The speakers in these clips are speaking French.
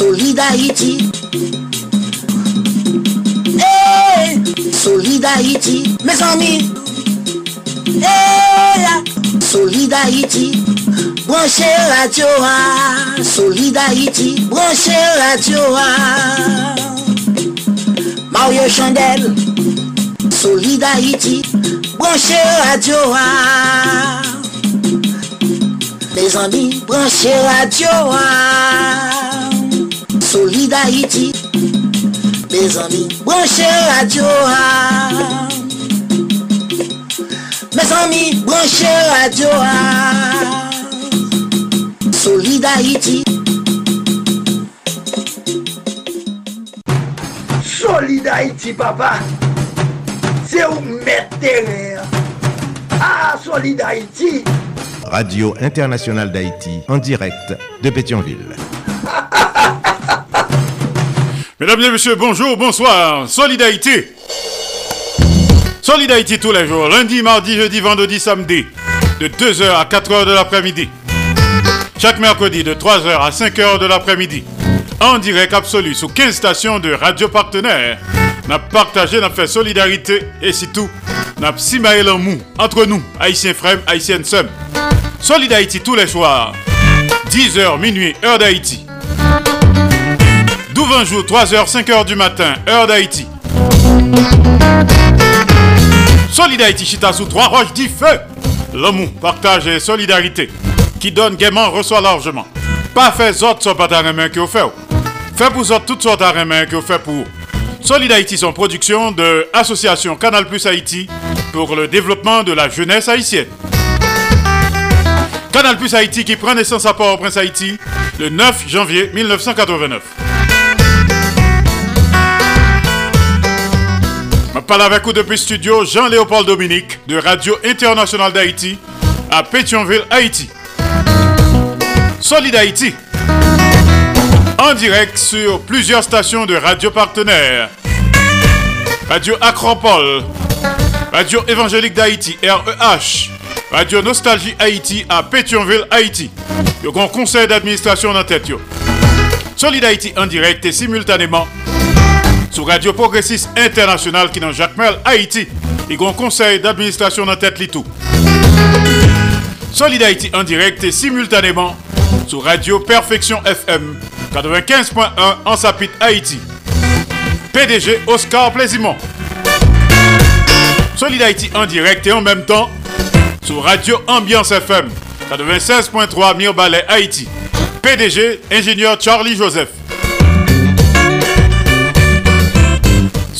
Solid Haïti. Hey, Solid Haïti, mes amis. Hey, Solid Haïti. Branchez radio, ah. Solid Haïti. Branchez radio, ah. Mario Chandel. Solid Haïti. Branchez radio, ah. Mes amis, branchez radio, ah. Solid Haïti. Mes amis, branchez radio. Mes amis, branchez radio, ah. Solid Haïti. Solid Haïti, papa. C'est où mettre Ah, Solid Haïti. Radio Internationale d'Haïti en direct de Pétionville. Mesdames et messieurs, bonjour, bonsoir. Solidarité. Solidarité tous les jours, lundi, mardi, jeudi, vendredi, samedi, de 2h à 4h de l'après-midi. Chaque mercredi de 3h à 5h de l'après-midi. En direct absolu sous 15 stations de radio partenaires. N'a partagé, n'a fait solidarité et c'est tout. N'a simaé mou entre nous, haïtiens frères, haïtiennes sœurs. Solidarité tous les soirs. 10h minuit, heure d'Haïti. 12 jours, 3h, 5h du matin, heure d'Haïti. Solidarité Chita sous trois roches dit feu. L'amour, partage et solidarité. Qui donne gaiement, reçoit largement. Pas fait autres soit pas ta que vous faites. Fait pour autres toutes sortes de que vous faites pour. Solid Haïti, son production de l'association Canal Plus Haïti pour le développement de la jeunesse haïtienne. Canal Plus Haïti qui prend naissance à Port-au-Prince Haïti le 9 janvier 1989. Parle avec vous depuis studio Jean-Léopold Dominique de Radio Internationale d'Haïti à Pétionville, Haïti. Solid Haïti. En direct sur plusieurs stations de radio partenaires. Radio Acropole, Radio Évangélique d'Haïti, REH, Radio Nostalgie Haïti à Pétionville, Haïti. Le grand conseil d'administration dans tête. Solid Haïti en direct et simultanément sur Radio Progressiste International qui dans Jacques Mel, Haïti. Et grand conseil d'administration dans tête tout. Solid Haïti en direct et simultanément sur Radio Perfection FM 95.1 en Sapit, Haïti. PDG Oscar Plaisimont. Solid Haïti en direct et en même temps sur Radio Ambiance FM 96.3 Mirbalet, Haïti. PDG ingénieur Charlie Joseph.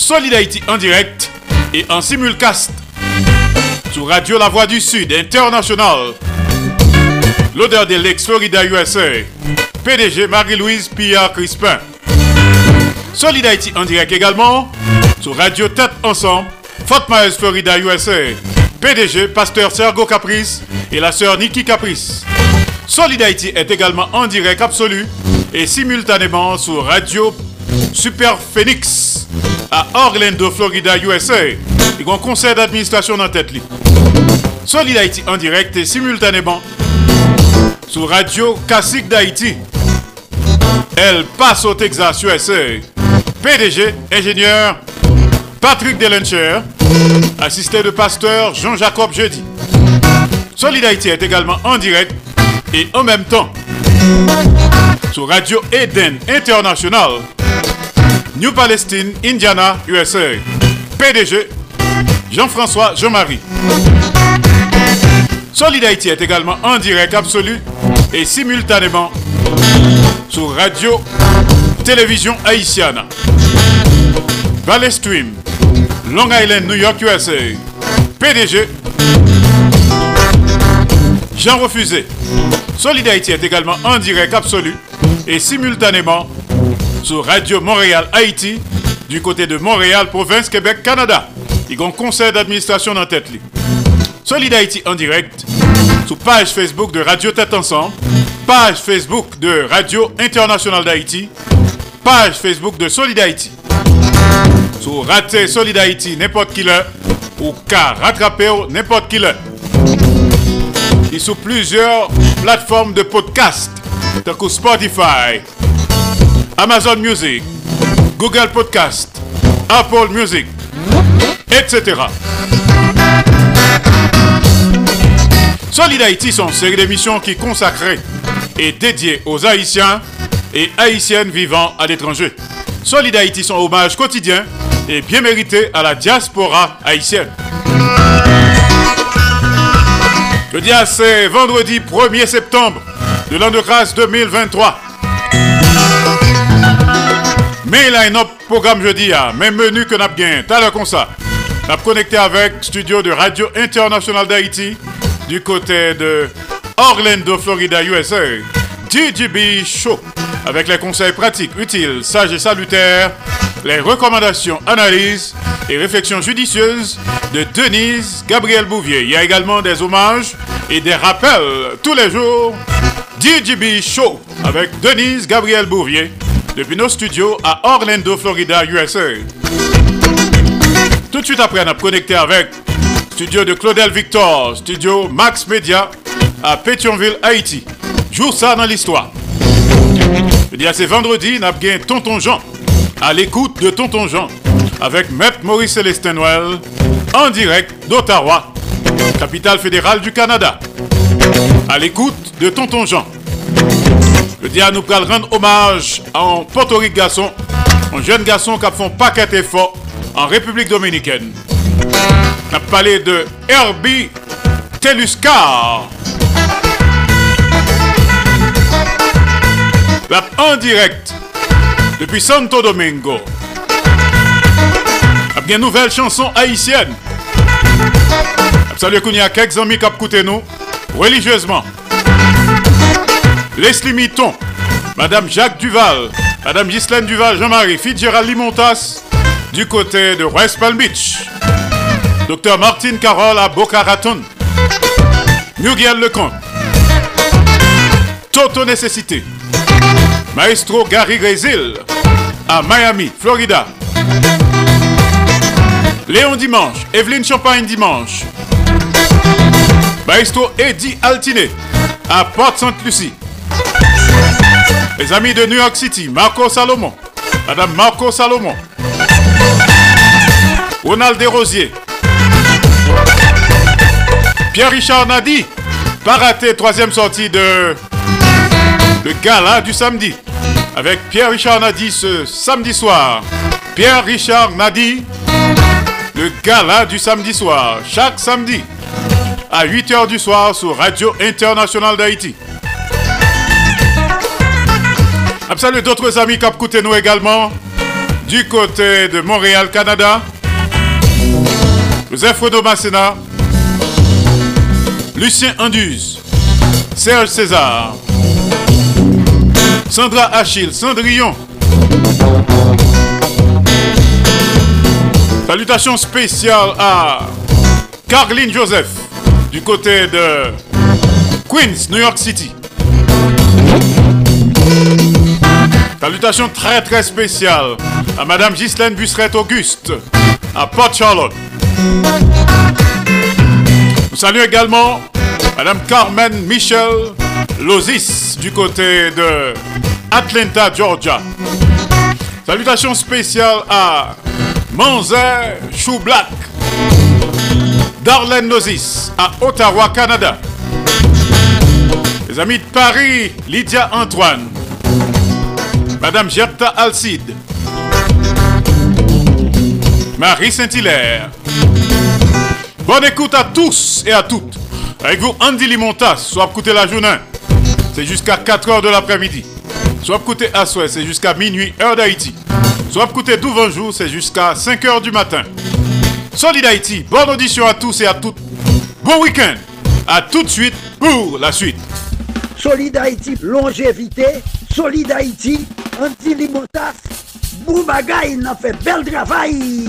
Solid en direct et en simulcast sur Radio La Voix du Sud International. L'odeur de l'ex-Florida USA. PDG Marie-Louise Pierre Crispin. Solid Haïti en direct également sur Radio Tête Ensemble, Fort Myers, Florida USA. PDG Pasteur Sergo Caprice et la sœur Nikki Caprice. Solid est également en direct absolu et simultanément sur Radio Super Phoenix à Orlando, Florida, USA. Et un conseil d'administration dans tête. Solid Haïti en direct et simultanément sur Radio Classique d'Haïti. Passe au Texas, USA. PDG, ingénieur Patrick Delencher, assisté de pasteur Jean-Jacob Jeudi. Solid Haïti est également en direct et en même temps sur Radio Eden International, New Palestine, Indiana, USA. PDG Jean-François Jean-Marie. Solid Haïti est également en direct absolu et simultanément sur Radio Télévision Haïtienne. Valley Stream, Long Island, New York, USA. PDG Jean Refusé. Solid Haïti est également en direct absolu et simultanément sur Radio Montréal Haïti du côté de Montréal, province Québec, Canada. Il y un conseil d'administration dans tête. Solid Haïti en direct sur page Facebook de Radio Tête Ensemble, page Facebook de Radio Internationale d'Haïti, page Facebook de Solid Haïti. Sur rater Solid Haïti n'importe qui ou car rattraper n'importe qui l'heure. Et sur plusieurs plateformes de podcast, que Spotify, Amazon Music, Google Podcast, Apple Music, etc. Solid Haïti sont une série d'émissions qui consacrées et dédiées aux Haïtiens et Haïtiennes vivant à l'étranger. Solid Haïti sont hommage quotidien et bien mérité à la diaspora haïtienne. Le dia c'est vendredi 1er septembre de l'an de grâce 2023. Mais autre programme jeudi, hein. même menu que n'a bien. T'as le comme ça. N'a connecté avec studio de Radio International d'Haïti du côté de Orlando, Florida, USA. DJB Show avec les conseils pratiques, utiles, sages et salutaires, les recommandations, analyses et réflexions judicieuses de Denise Gabriel Bouvier. Il y a également des hommages et des rappels tous les jours. DJB Show avec Denise Gabriel Bouvier depuis nos studios à Orlando, Florida, USA. Tout de suite après, on a connecté avec studio de Claudel Victor, studio Max Media à Pétionville, Haïti. Jour ça dans l'histoire. Je dis à c'est vendredi, on a bien Tonton Jean à l'écoute de Tonton Jean avec Maître Maurice Célestin Noël en direct d'Ottawa, capitale fédérale du Canada. À l'écoute de Tonton Jean. Le dia nous pral rendre hommage à un Porto Rico garçon, un jeune garçon qui a fait un paquet d'efforts en République Dominicaine. On a parlé de Herbie Teluscar. En direct depuis Santo Domingo. A bien nouvelle chanson haïtienne. Salut Kounia, quelques amis qui nous religieusement. Leslie Mitton, Madame Jacques Duval, Madame Ghislaine Duval, Jean-Marie Fitzgerald Limontas, du côté de West Palm Beach. Docteur Martine Carole à Boca Raton. Muriel Lecomte. Toto Nécessité. Maestro Gary Grésil à Miami, Florida. Léon Dimanche, Evelyne Champagne Dimanche. Maestro Eddie Altiné à Porte-Sainte-Lucie. Les amis de New York City, Marco Salomon, Madame Marco Salomon, Ronald Desrosiers, Pierre-Richard Nadi, pas raté troisième sortie de le gala du samedi. Avec Pierre-Richard Nadi ce samedi soir. Pierre-Richard Nadi, le gala du samedi soir, chaque samedi à 8h du soir sur Radio Internationale d'Haïti. Salut d'autres amis qui ont nous également du côté de Montréal, Canada. Joseph Renaud Massena, Lucien Anduze, Serge César, Sandra Achille, Cendrillon. Salutations spéciales à Carline Joseph du côté de Queens, New York City. Salutations très très spéciales à Madame Ghislaine Busseret Auguste à Port Charlotte. Nous saluons également Madame Carmen Michel Lozis du côté de Atlanta, Georgia. Salutations spéciales à Manzer Choublac, Darlene Lozis à Ottawa, Canada. Les amis de Paris, Lydia Antoine. Madame Gerta Alcide. Marie Saint-Hilaire. Bonne écoute à tous et à toutes. Avec vous, Andy Limontas, soit écouter la journée. C'est jusqu'à 4h de l'après-midi. Soit écouter à c'est jusqu'à minuit, heure d'Haïti. Soit écouter jour, c'est jusqu'à 5h du matin. Solid Haïti, bonne audition à tous et à toutes. Bon week-end. À tout de suite pour la suite. Solid Haïti, longévité. Solid Haïti, anti-limotas. Boubagaï, il a fait bel travail.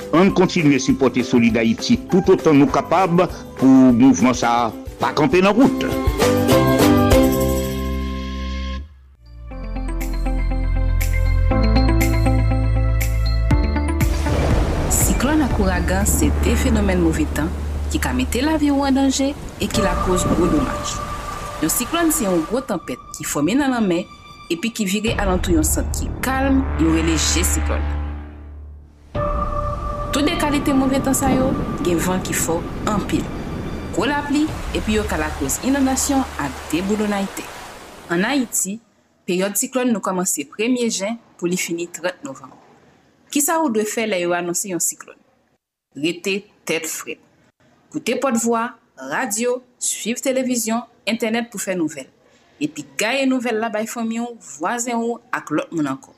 an kontinue supporte Solid Haïti tout otan nou kapab pou mouvman sa pa kampe nan route. Siklon akouragan se te fenomen mouvetan ki ka mette la vi ou an danje e ki la kouz gro domaj. Yon siklon se yon gro tempet ki fome nan anmen epi ki vire alantou yon sot ki kalm yon releje siklon. Tout de kalite mouve tan sa yo, gen van ki fo anpil. Kou la pli, epi yo ka la kouz inodasyon ak deboulou na ite. An Haiti, peryode siklon nou komanse 1er jen pou li fini 30 novem. Ki sa ou dwe fe la yo anonsi yon siklon? Rete tet fred. Koute potvoi, radio, suiv televizyon, internet pou fe nouvel. Epi gaye nouvel la bay fomyon, vwazen ou ak lot moun anko.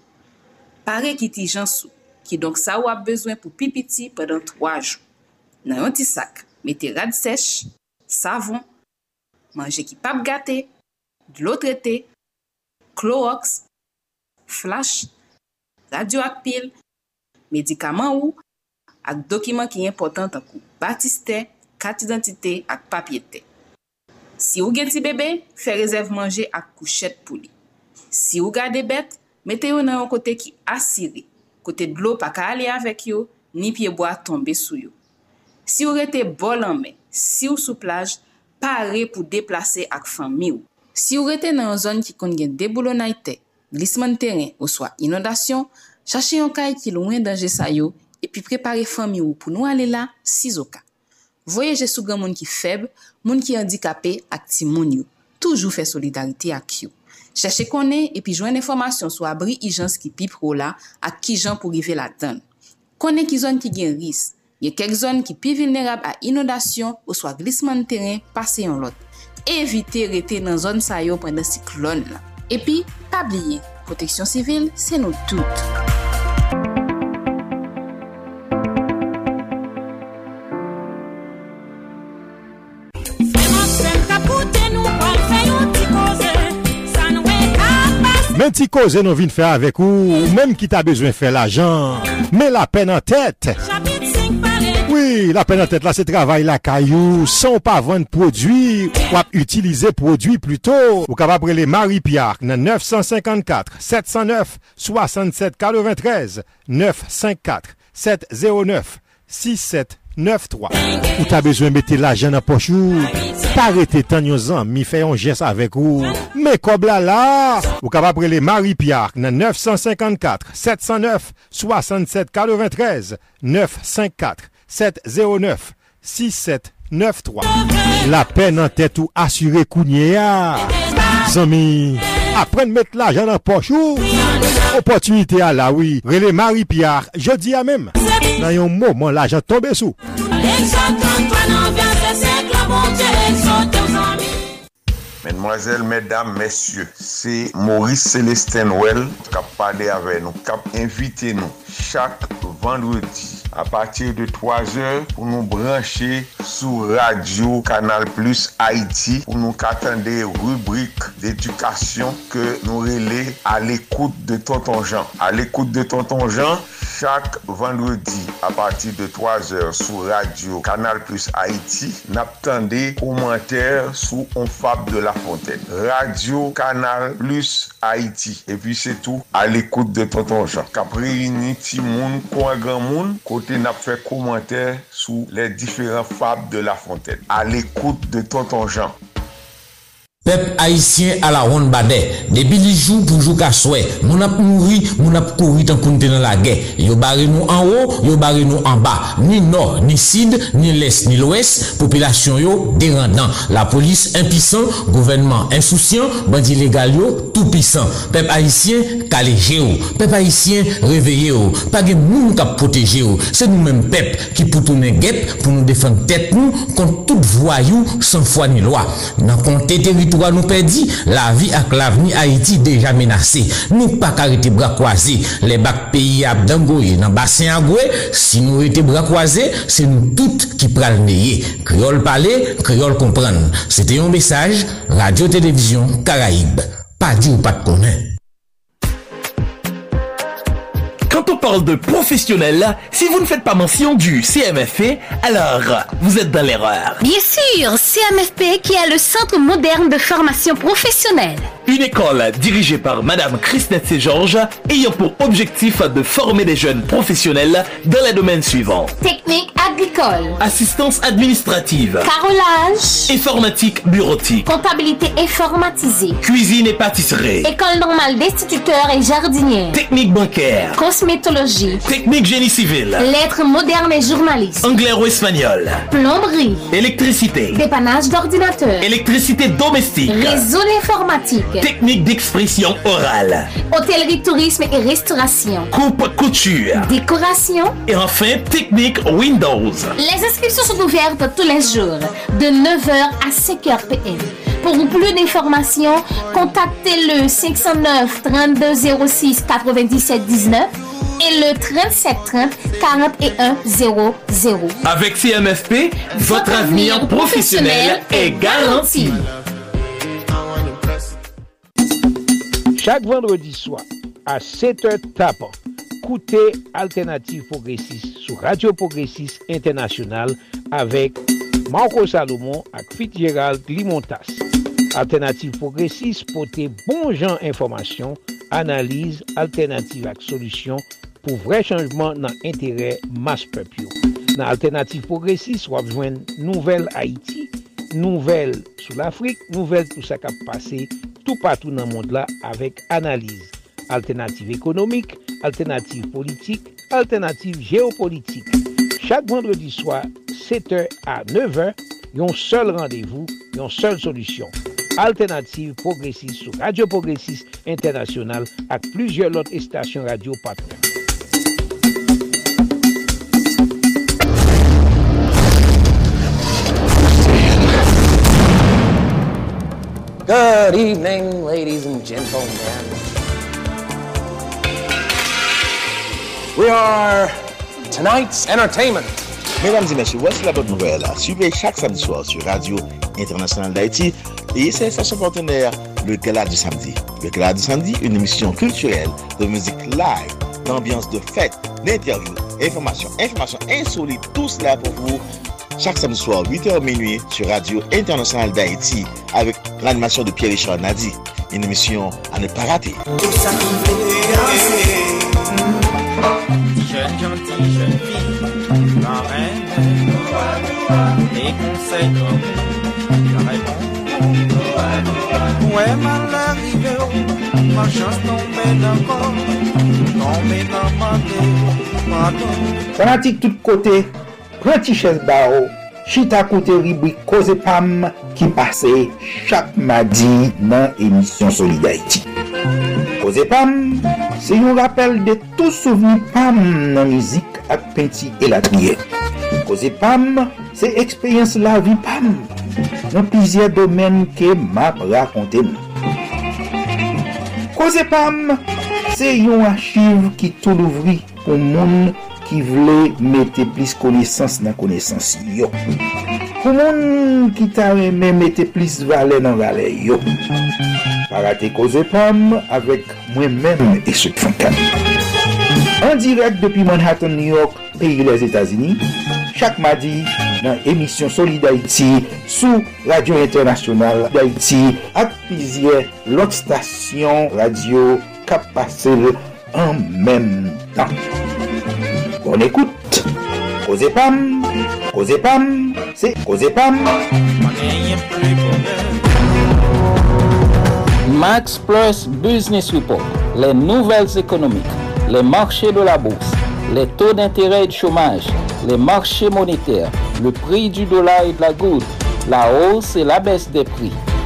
Pare ki ti jansou. ki donk sa ou ap bezwen pou pipiti padan 3 jou. Nan yon ti sak, mette rad sech, savon, manje ki pap gate, dlo trete, Clorox, flash, radio ak pil, medikaman ou, ak dokiman ki important akou batiste, kat identite ak papyete. Si ou gen ti bebe, fe rezerv manje ak kouchet pou li. Si ou gade bet, mette yo nan yon kote ki asiri, kote dlo pa ka ale avek yo, ni pieboa tombe sou yo. Si ou rete bol anme, si ou sou plaj, pare pou deplase ak fami ou. Si ou rete nan yon zon ki kon gen deboulo na ite, glisman teren ou swa inondasyon, chache yon kay ki louen danje sa yo, epi prepare fami ou pou nou ale la si zoka. Voyeje sou gen moun ki feb, moun ki handikapè ak ti moun yo. Toujou fè solidarite ak yo. Cheche konen epi jwen informasyon sou abri i jans ki pi pro la ak ki jan pou rive la tan. Konen ki zon ki gen ris, ye kek zon ki pi vilnerab a inodasyon ou swa glisman teren pase yon lot. Evite rete nan zon sayo pwende siklon la. Epi, pabliye, proteksyon sivil se nou tout. Men ti koze nou vin fè avèk ou, mèm ki ta bezwen fè l'ajan, mè la pen an tèt. Oui, la pen an tèt la se travay la kayou, son pa vèn prodwi, wap utilize prodwi pluto. Ou kapap prele Marie-Pierre nan 954-709-6743, 954-709-6743. 9-3. Ou ta bezwen mette la jen nan. Parete tan yon zan, mi fè yon jes avek ou. Me kob la la. Ou kap prele Marie-Pierre nan 954-709-6743 954-709-6793. La pen nan tèt ou asyre kounye ya. Zami. Apren mette la jen apochou Opotunite a la oui. Rele Marie-Pierre Je di a mem Nan yon mouman la jen tombe sou Mesdemoiselles, mesdames, messieurs, c'est Maurice Célestin Well kap pale ave nou, kap invite nou chak vendredi a patir de 3 heures pou nou branche sou radio Kanal Plus Haiti pou nou katande rubrik d'edukasyon ke nou rele a l'ekoute de Tonton Jean. A l'ekoute de Tonton Jean, Chaque vendredi à partir de 3h sur Radio Canal Plus Haïti, n'attendez commentaires sous On Fab de la Fontaine. Radio Canal Plus Haïti. Et puis c'est tout, à l'écoute de Tonton Jean. Capri Moun, kote nap fè komantè sou lè diferent fab de La Fontaine. A l'ékoute de Tonton Jean. Peuple haïtien à la ronde badet. Depuis les jours pour jouer qu'à souhait. Mon ap mouri, mon ap couru tant qu'on dans la guerre. Yo barré nous en haut, yo barré nous en bas. Ni nord, ni sud, ni l'est, ni l'ouest. Population yo dérendant. La police impuissant, gouvernement insouciant, bandit légal yo tout puissant. Peuple haïtien calé géo. Peuple haïtien réveillé yo. Pas de moun qui protéger yo. C'est nous-mêmes peuple qui pour tourner guette pour nous défendre tête contre tout voyou sans foi ni loi. Nous perdit, la vie avec l'avenir Haïti déjà menacé. Nous pas arrêter bras croisés. Les bacs pays à Dangoye, dans bassin à si nous étions bras croisés, c'est nous toutes qui neyer. Créole parler, créole comprendre. C'était un message, Radio-Télévision Caraïbe. Pas dit ou pas de connaître. Parle de professionnel, si vous ne faites pas mention du CMFP, alors vous êtes dans l'erreur. Bien sûr, CMFP qui est le Centre moderne de formation professionnelle. Une école dirigée par Madame Christine Georges ayant pour objectif de former des jeunes professionnels dans les domaines suivants. Technique agricole. Assistance administrative. Carrelage. Informatique bureautique. Comptabilité informatisée. Cuisine et pâtisserie. École normale d'instituteurs et jardiniers. Technique bancaire. Cosmétologie. Technique génie civil. Lettres modernes et journalistes. Anglais ou espagnol. Plomberie. Électricité. Dépannage d'ordinateur. Électricité domestique. Réseau informatique. Technique d'expression orale. Hôtellerie, tourisme et restauration. Coupe, couture. Décoration. Et enfin, technique Windows. Les inscriptions sont ouvertes tous les jours, de 9h à 5h PM. Pour plus d'informations, contactez le 509 3206 97 19 et le 37 30 41 00. Avec CMFP, votre, avenir professionnel est garanti. Chak vendredi swa, a 7h tapan, koute Alternative Progressive sou Radio Progressive Internasyonal avek Marco Salomon ak Fitzgerald Limontas. Alternative Progressive pote bon jan informasyon, analize, alternative ak solusyon pou vre chanjman nan entere mas pepyo. Nan Alternative Progressive wap jwen nouvel Haiti, nouvel sou l'Afrique, nouvel tout sa kap pase tou patou nan mond la avek analize. Alternative ekonomik, alternative politik, alternative geopolitik. Chak vendredi swa, 7h a 9h, yon sol randevou, yon sol solusyon. Alternative Progressive sou Radio Progressive Internasyonal ak plujye lot estasyon radio patnen. Good evening, ladies and gentlemen. We are tonight's entertainment. Mesdames et messieurs, voici la bonne nouvelle. Suivez chaque samedi soir sur Radio Internationale d'Haïti et ses stations partenaires, le Gala du Samedi. Le Gala du Samedi, une émission culturelle de musique live, d'ambiance de fête, d'interviews, informations, informations insolites, tout cela pour vous chaque samedi soir, 8h minuit, sur Radio Internationale d'Haïti, avec l'animation de Pierre-Richard Nadi. Une émission à ne pas rater. Jeune gentille, jeune fille, la reine, les conseils la réponse. Ouais, mal arrivé, ma chance d'accord, tombée dans ma pardon. Fanatique tout côté, pranti ches ba ou, chita koute ribwi koze pam ki pase chak madi nan emisyon Solidarity. Koze pam, se yon rappel de tou souveni pam nan mizik ak penti elatriye. Koze pam, se ekspeyens la vi pam, nan plizye domen ke map rakonte nou. Koze pam, se yon achiv ki tou louvri pou moun ki vle mette plis konesans nan konesans yo. Pou moun ki ta reme mette plis vale nan vale yo. Parate koze pam avek mwen men eswek fankan. An direk depi Manhattan, New York, peyi les Etasini, chak madi nan emisyon Soli d'Haïti sou Radio Internasyonal d'Haïti ak pizye lot stasyon radio kap pase an menm tan. On écoute. Causez Pam, Causez Pam, c'est Causez Pam. Max Plus Business Report, les nouvelles économiques, les marchés de la bourse, les taux d'intérêt et de chômage, les marchés monétaires, le prix du dollar et de la goutte, la hausse et la baisse des prix,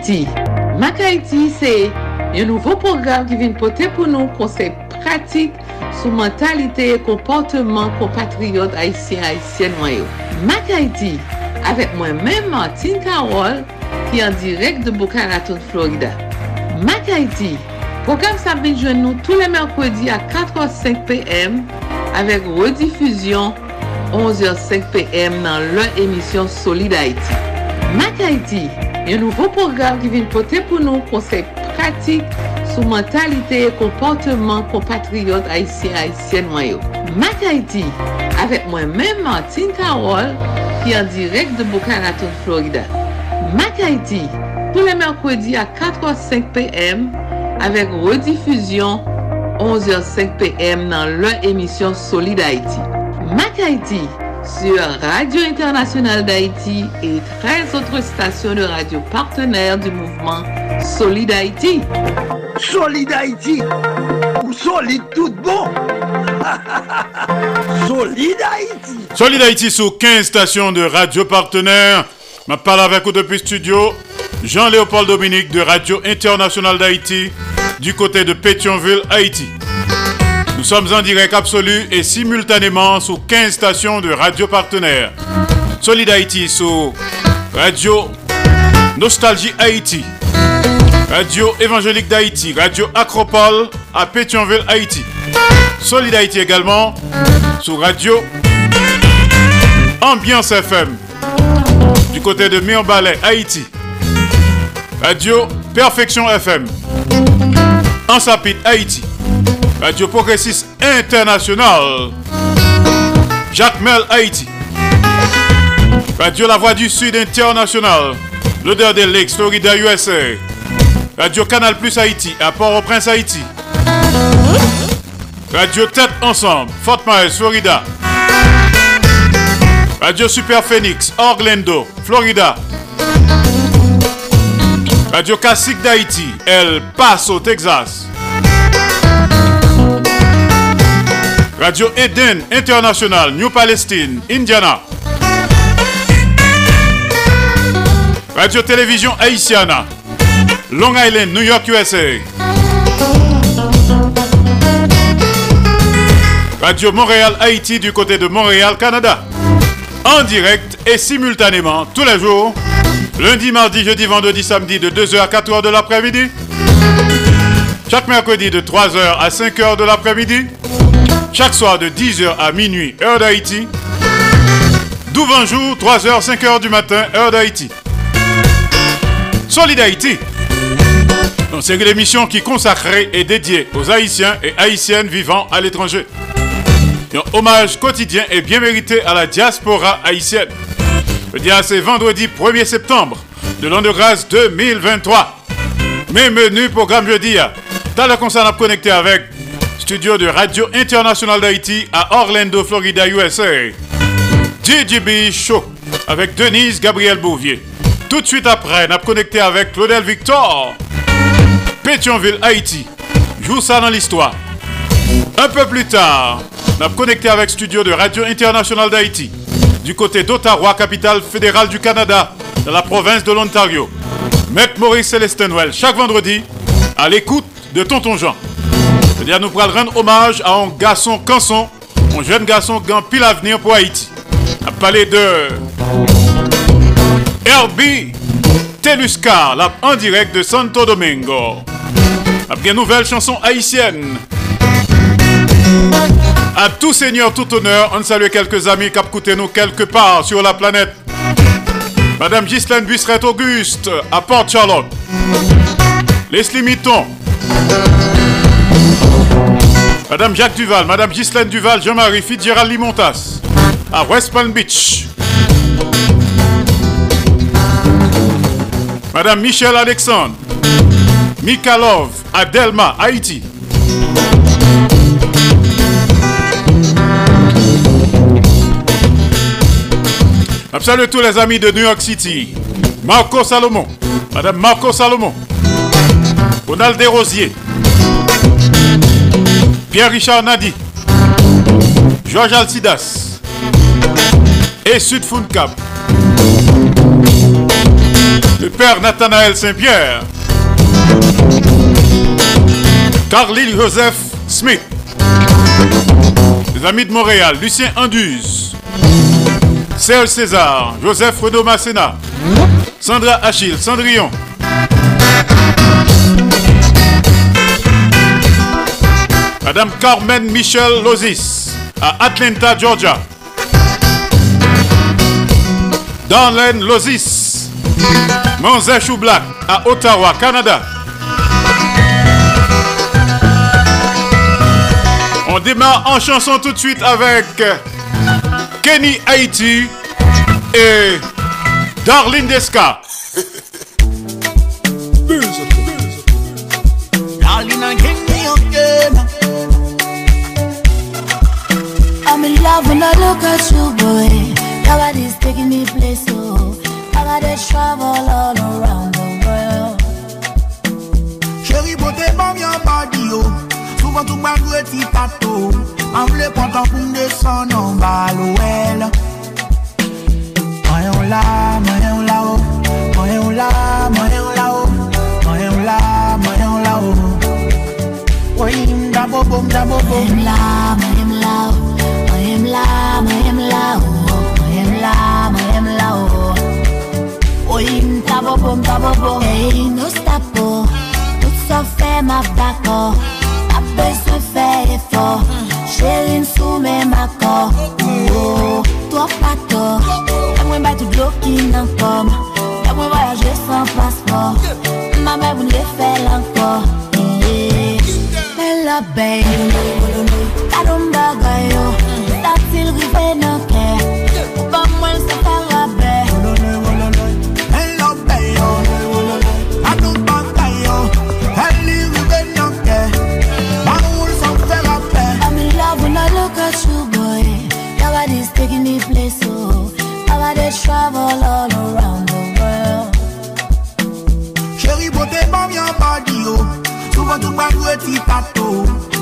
Haïti. Mac Haïti, c'est un nouveau programme qui vient porter pour nous conseils pratiques sur mentalité et comportement compatriotes haïtiens haïtiennes noyaux. Mac Haïti, avec moi-même Martine Carole, qui est en direct de Boca Raton, Florida. Mac Haïti, programme ça vient nous tous les mercredis à 4h05 p.m. avec rediffusion 11h05 p.m. dans leur émission Solid Haïti. Mac Haïti, Yon nouvo program ki vin pote pou nou konsek pratik sou mentalite e komporteman kompatriot Haitien-Haitien mwayo. Mak Haiti, avek mwen men Martin Karol, ki an direk de Boca Raton, Florida. Mak Haiti, pou le merkwedi a 4h05 pm, avek redifuzyon 11h05 pm nan lè emisyon Solid Haiti. Mak Haiti, sur Radio Internationale d'Haïti et 13 autres stations de radio partenaires du mouvement Solid Haïti. Solid Haïti, ou solide tout bon. Solid Haïti. Solid Haïti sous 15 stations de radio partenaires. Je parle avec vous depuis studio. Jean-Léopold Dominique de Radio Internationale d'Haïti du côté de Pétionville, Haïti. Nous sommes en direct absolu et simultanément sous 15 stations de radio partenaires. Solid Haïti sous Radio Nostalgie Haïti, Radio Évangélique d'Haïti, Radio Acropole à Pétionville, Haïti. Solid Haïti également sous Radio Ambiance FM du côté de Mirbalet, Haïti. Radio Perfection FM. Sapit, Haïti. Radio Progressiste International. Jacques Mel, Haïti. Radio La Voix du Sud International. L'odeur des Lakes, Florida, USA. Radio Canal Plus Haïti à Port-au-Prince, Haïti. Radio Tête Ensemble, Fort Myers, Florida. Radio Super Phoenix, Orlando, Florida. Radio Classique d'Haïti, El Paso, Texas. Radio Eden International, New Palestine, Indiana. Radio Télévision Haïtiana, Long Island, New York, USA. Radio Montréal, Haïti, du côté de Montréal, Canada. En direct et simultanément tous les jours, lundi, mardi, jeudi, vendredi, samedi, de 2h à 4h de l'après-midi. Chaque mercredi de 3h à 5h de l'après-midi. Chaque soir de 10h à minuit, heure d'Haïti. D'où jour, 3h, 5h du matin, heure d'Haïti. Solid Haïti. Une série d'émissions qui consacrée et dédiée aux Haïtiens et Haïtiennes vivant à l'étranger. Un hommage quotidien et bien mérité à la diaspora haïtienne. Dia c'est vendredi 1er septembre de l'an de grâce 2023. Mes menus programme jeudi. Dans le concert à connecté avec studio de Radio International d'Haïti à Orlando, Florida, USA. DJB Show avec Denise Gabriel Bouvier. Tout de suite après, a connecté avec Claudel Victor. Pétionville, Haïti. Joue ça dans l'histoire. Un peu plus tard, a connecté avec studio de Radio International d'Haïti. Du côté d'Ottawa, capitale fédérale du Canada, dans la province de l'Ontario. Maître Maurice Célestin chaque vendredi, à l'écoute de Tonton Jean. C'est-à-dire nous pourrons rendre hommage à un garçon canson, un jeune garçon qui a pile avenir pour Haïti. A parler de Herbie Teluscar, là, en direct de Santo Domingo. Après une nouvelle chanson haïtienne. À tout seigneur, tout honneur, on salue quelques amis qui ont nous quelque part sur la planète. Madame Ghislaine Busseret Auguste à Port Charlotte. Leslie Mitton. Madame Jacques Duval, Madame Ghislaine Duval, Jean-Marie Fitzgerald Limontas à West Palm Beach. Madame Michelle Alexandre, Mikalov à Delma, Haïti. Salut tous les amis de New York City. Marco Salomon, Madame Marco Salomon, Ronald Desrosiers, Pierre-Richard Nadi, Georges Alcidas et Sud Cap. Le père Nathanaël Saint-Pierre, Carlyle Joseph Smith, les amis de Montréal, Lucien Anduze, Serge César, Joseph Renaud Masséna, Sandra Achille, Cendrillon. Madame Carmen Michel Lozis à Atlanta, Georgia. Darlene Lozis, Manzé Black à Ottawa, Canada. On démarre en chanson tout de suite avec Kenny Haiti et Darlene Desca. I'm in love when I look at you, boy. Power is taking me place, oh. Power they travel all around the world. Chérie, beauté, bon, your body, oh. Souvent, tout m'a joué, petit tato. M'en voulait content pour me descendre en bas, l'OL. Moyen, là, moyen, là, oh. Moyen, là, moyen, là, oh. Moyen, là, moyen, là, oh. Moyen, d'abord, bon, d'abord, bon. Moyen, là, moyen. Mwen yon la ou Mwen yon da bobo, mda bobo Hey, stapo Tout sa fe ma bako Ape se fe e fo Chérie, soumet ma corps. Oh, toi pas tort. Y'a moins tout l'eau qui n'en comme. Y'a moins sans passeport. Ma mère vous les fait encore. Mais la babe, ta dombe gayo.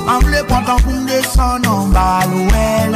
Mwen vle pwantan pou mde son an balwel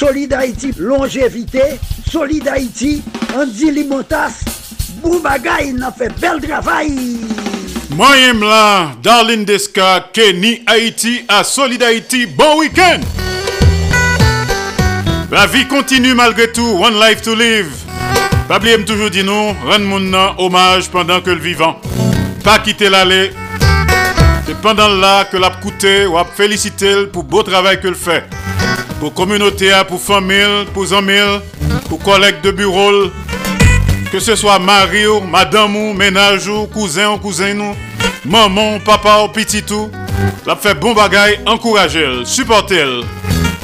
Solid Haïti, longévité. Solid Haïti, Andy Limotas. Boubagaï, n'a fait bel travail. Moi-même là, Darlene Desca, Kenny Haïti à Solid bon week-end! La vie continue malgré tout, one life to live. Babli aime toujours dit nous, rendre hommage pendant que le vivant. Pas quitter l'aller. C'est pendant là que l'a coûté ou a félicité pour beau travail que le fait. Pour communauté, pour famille, pour amis, pour collègues de bureau. Que ce soit mari ou madame ou ménage ou cousin ou cousin nous, maman, papa ou petit tout. L'a fait bon bagay, encouragez-le, supportez-le.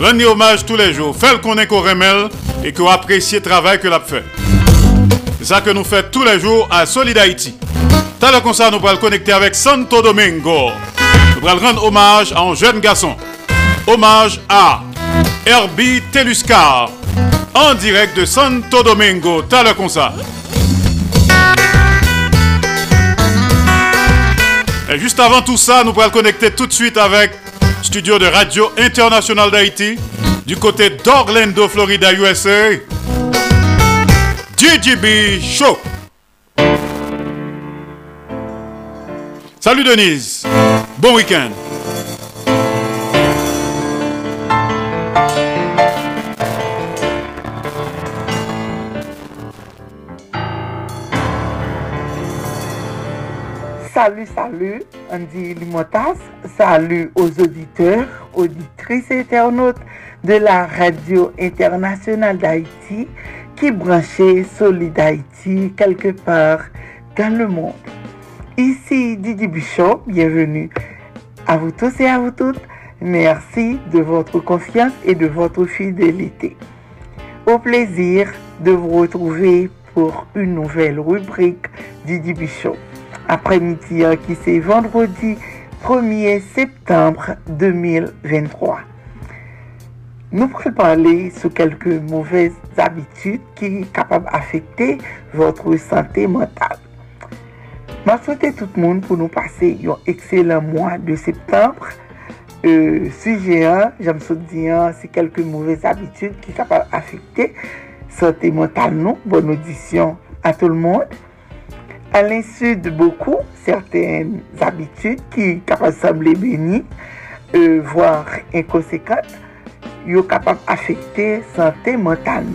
Rendez hommage tous les jours. Faites qu'on est qu'on et qu'on apprécie le travail que l'a fait. C'est ça que nous faisons tous les jours à Solid Haïti. T'as le concert, nous pourrons connecter avec Santo Domingo. Nous pourrons rendre hommage à un jeune garçon. Hommage à Herbie Teluscar. En direct de Santo Domingo. Concert. Et juste avant tout ça, nous pourrons connecter tout de suite avec studio de Radio International d'Haïti du côté d'Orlando, Florida, USA. DJB Show. Salut Denise. Bon week-end. Salut, salut, Andy Limotas. Salut aux auditeurs, auditrices internautes de la Radio Internationale d'Haïti qui branchait Solid Haïti quelque part dans le monde. Ici Didi Bichot, bienvenue à vous tous et à vous toutes. Merci de votre confiance et de votre fidélité. Au plaisir de vous retrouver pour une nouvelle rubrique Didi Bichot après-midi hein, qui c'est vendredi 1er septembre 2023. Nous pourrons parler sur quelques mauvaises habitudes qui sont capables d'affecter votre santé mentale. Je souhaite tout le monde pour nous passer un excellent mois de septembre. Euh, sujet 1, je me suis dit, hein, c'est quelques mauvaises habitudes qui sont capables d'affecter santé mentale. Bonne audition à tout le monde. À l'insu de beaucoup, certaines habitudes qui de sembler bénies, euh, voire inconséquentes, sont capables d'affecter santé mentale.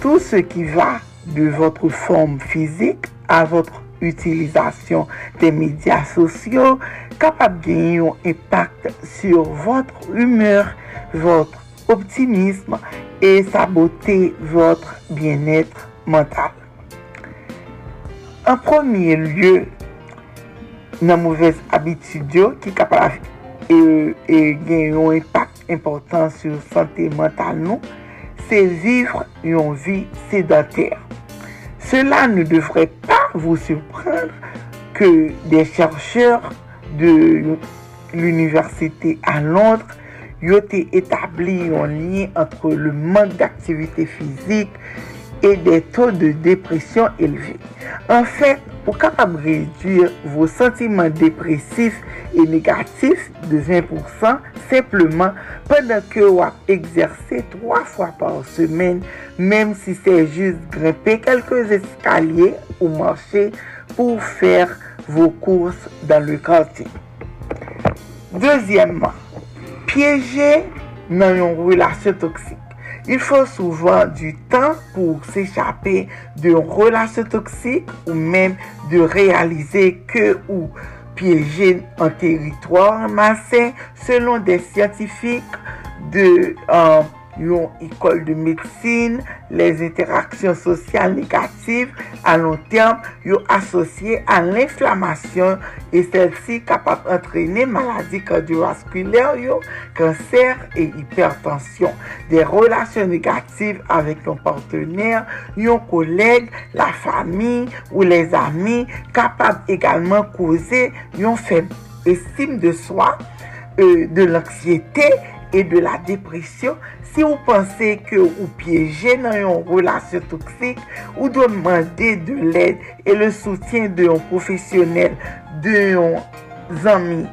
Tout ce qui va de votre forme physique à votre utilisation des médias sociaux, capable de gagner un impact sur votre humeur, votre optimisme et saboter votre bien-être mental. An premier lye, nan mouvez abitidyo ki kapal e, e gen yon impact important sur sante mental nou, se vivre yon vi sedanter. Cela ne devre pa vous surprendre que des chercheurs de l'université à Londres yote etabli yon lien entre le manque d'activité physique et des taux de dépression élevés. En fait, pour capable réduire vos sentiments dépressifs et négatifs de 20% simplement pendant que vous exercez trois fois par semaine, même si c'est juste grimper quelques escaliers ou marcher pour faire vos courses dans le quartier. Deuxièmement, piéger dans une relation toxique. Il faut souvent du temps pour s'échapper d'une relation toxique ou même de réaliser que ou piéger un territoire malsain selon des scientifiques de euh, yon ikol de medsine, les interaksyon sosyal negatif a long term yon asosye an l'inflamasyon e sel si kapap entrene maladi kardiovaskuler yon, kanser e hipertensyon. De relasyon negatif avek yon partener, yon koleg, la fami ou les ami kapap egalman kouze yon feb estime de swa, euh, de l'ansyete et de la dépression Si ou pense ke ou piyeje nan yon relasyon toksik, ou do mande de led e le soutien de yon profesyonel, de yon zami,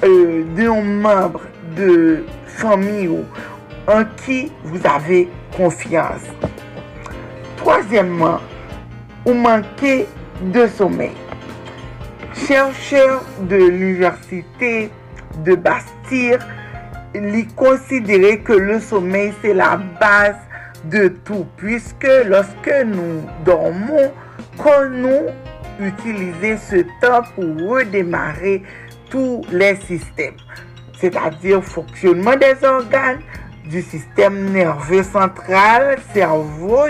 euh, de yon membre de fami ou an ki vous ave konfians. Troasyèmman, ou manke de sommeil. Chercheur de l'université de Bastille konsidere ke le sommeil se la base de tout, puisque lorsque nous dormons, qu'on nous utiliser ce temps pour redémarrer tous les systèmes, c'est-à-dire fonctionnement des organes, du système nerveux central, cerveau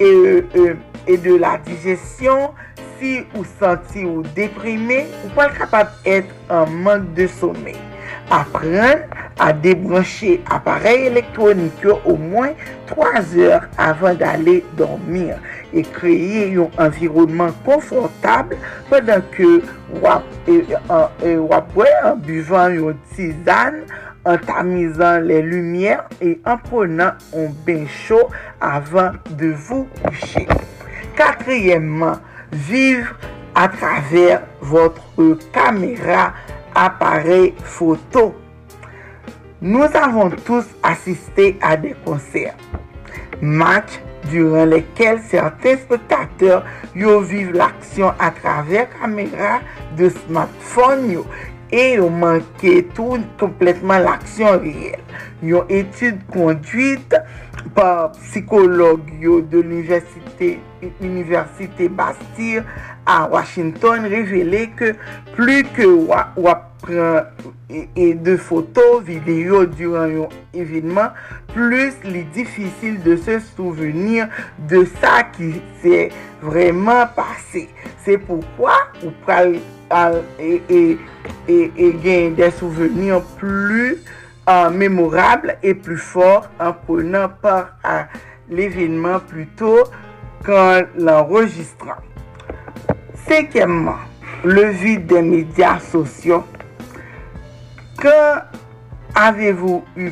et, euh, et de la digestion, si ou senti ou déprimé, ou pas capable d'être en manque de sommeil. Apprendre à débrancher appareil électronique au moins 3 heures avant d'aller dormir et créer un environnement confortable pendant que wap, et, et, wap ouais, en buvant une tisane, en tamisant les lumières et en prenant un bain chaud avant de vous coucher. Quatrièmement, vivre à travers votre caméra appareil photo. Nous avons tous assisté à des concerts, matchs durant lesquels certains spectateurs vivent l'action à travers caméra de smartphone e yo manke tou kompletman l'aksyon reyel. Yon etude konduite pa psikolog yo de l'Université Bastille a Washington revele ke plu ke wap pren e, e de foto, video duran yon evidman, plus li difisil de se souvenir de sa ki se vreman pase. Se poukwa ou pral et, et, et, et gain des souvenirs plus euh, mémorables et plus forts en prenant part à l'événement plutôt qu'en l'enregistrant. Cinquièmement, le vide des médias sociaux. Quand avez-vous eu,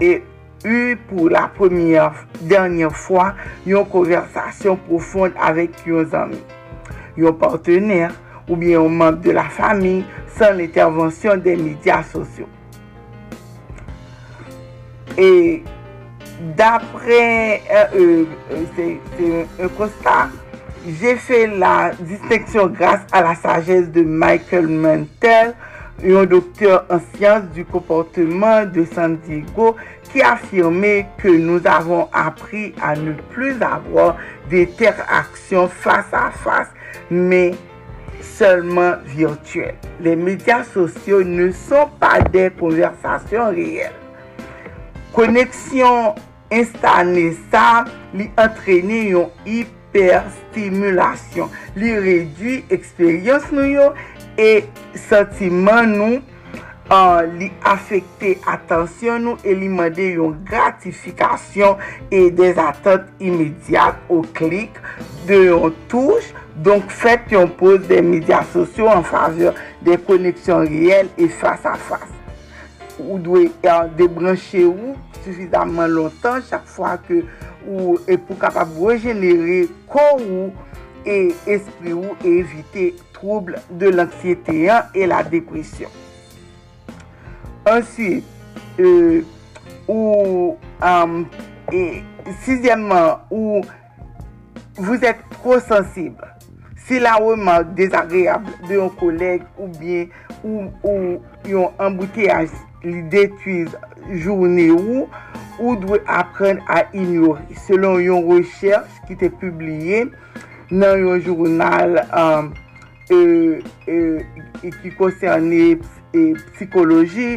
et eu pour la première, dernière fois une conversation profonde avec vos amis, vos partenaires ou bien un membre de la famille sans l'intervention des médias sociaux? Et d'après euh, euh, un constat, j'ai fait la distinction grâce à la sagesse de Michael Mantel, un docteur en sciences du comportement de San Diego, qui affirmait que nous avons appris à ne plus avoir d'interaction face à face, mais seulement virtuelles. Les médias sociaux ne sont pas des conversations réelles. Koneksyon instanesa li antrene yon hiperstimulasyon. Li redwi eksperyans nou yo e sentiman nou uh, li afekte atensyon nou e li mande yon gratifikasyon e des atent imediat ou klik de yon touche Donc faites yon pose des médias sociaux en faveur des connexions réelles et face à face. Ou dwe uh, débrancher ou suffisamment longtemps chaque fois que ou est pour capable régénérer corps ou et esprit ou et éviter troubles de l'anxiété et la dépression. Ensuite, euh, ou euh, et sixièmement, où vous êtes trop sensible. Si la remak dezagreable de yon koleg ou bien ou, ou yon embouteillage li detuiz jounen ou, ou dwe apren a ignore. Selon yon recherche ki te publie nan yon jounal um, e, e, e, ki konserne psikoloji,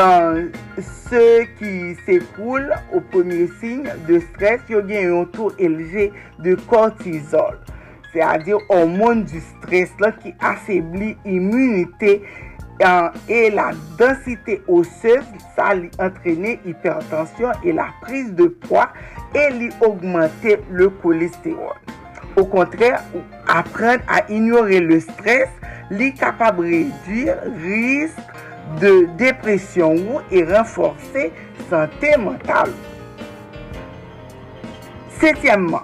um, se ki sekoul ou premier sign de stres, yo gen yon tou elje de kortizol. C'est-à-dire hormone du stress là, qui affaiblit l'immunité et la densité osseuse, ça lui hypertension et la prise de poids et lui augmenter le cholestérol. Au contraire, apprendre à ignorer le stress, lui capable de réduire risque de dépression et renforcer santé mentale. Septièmement,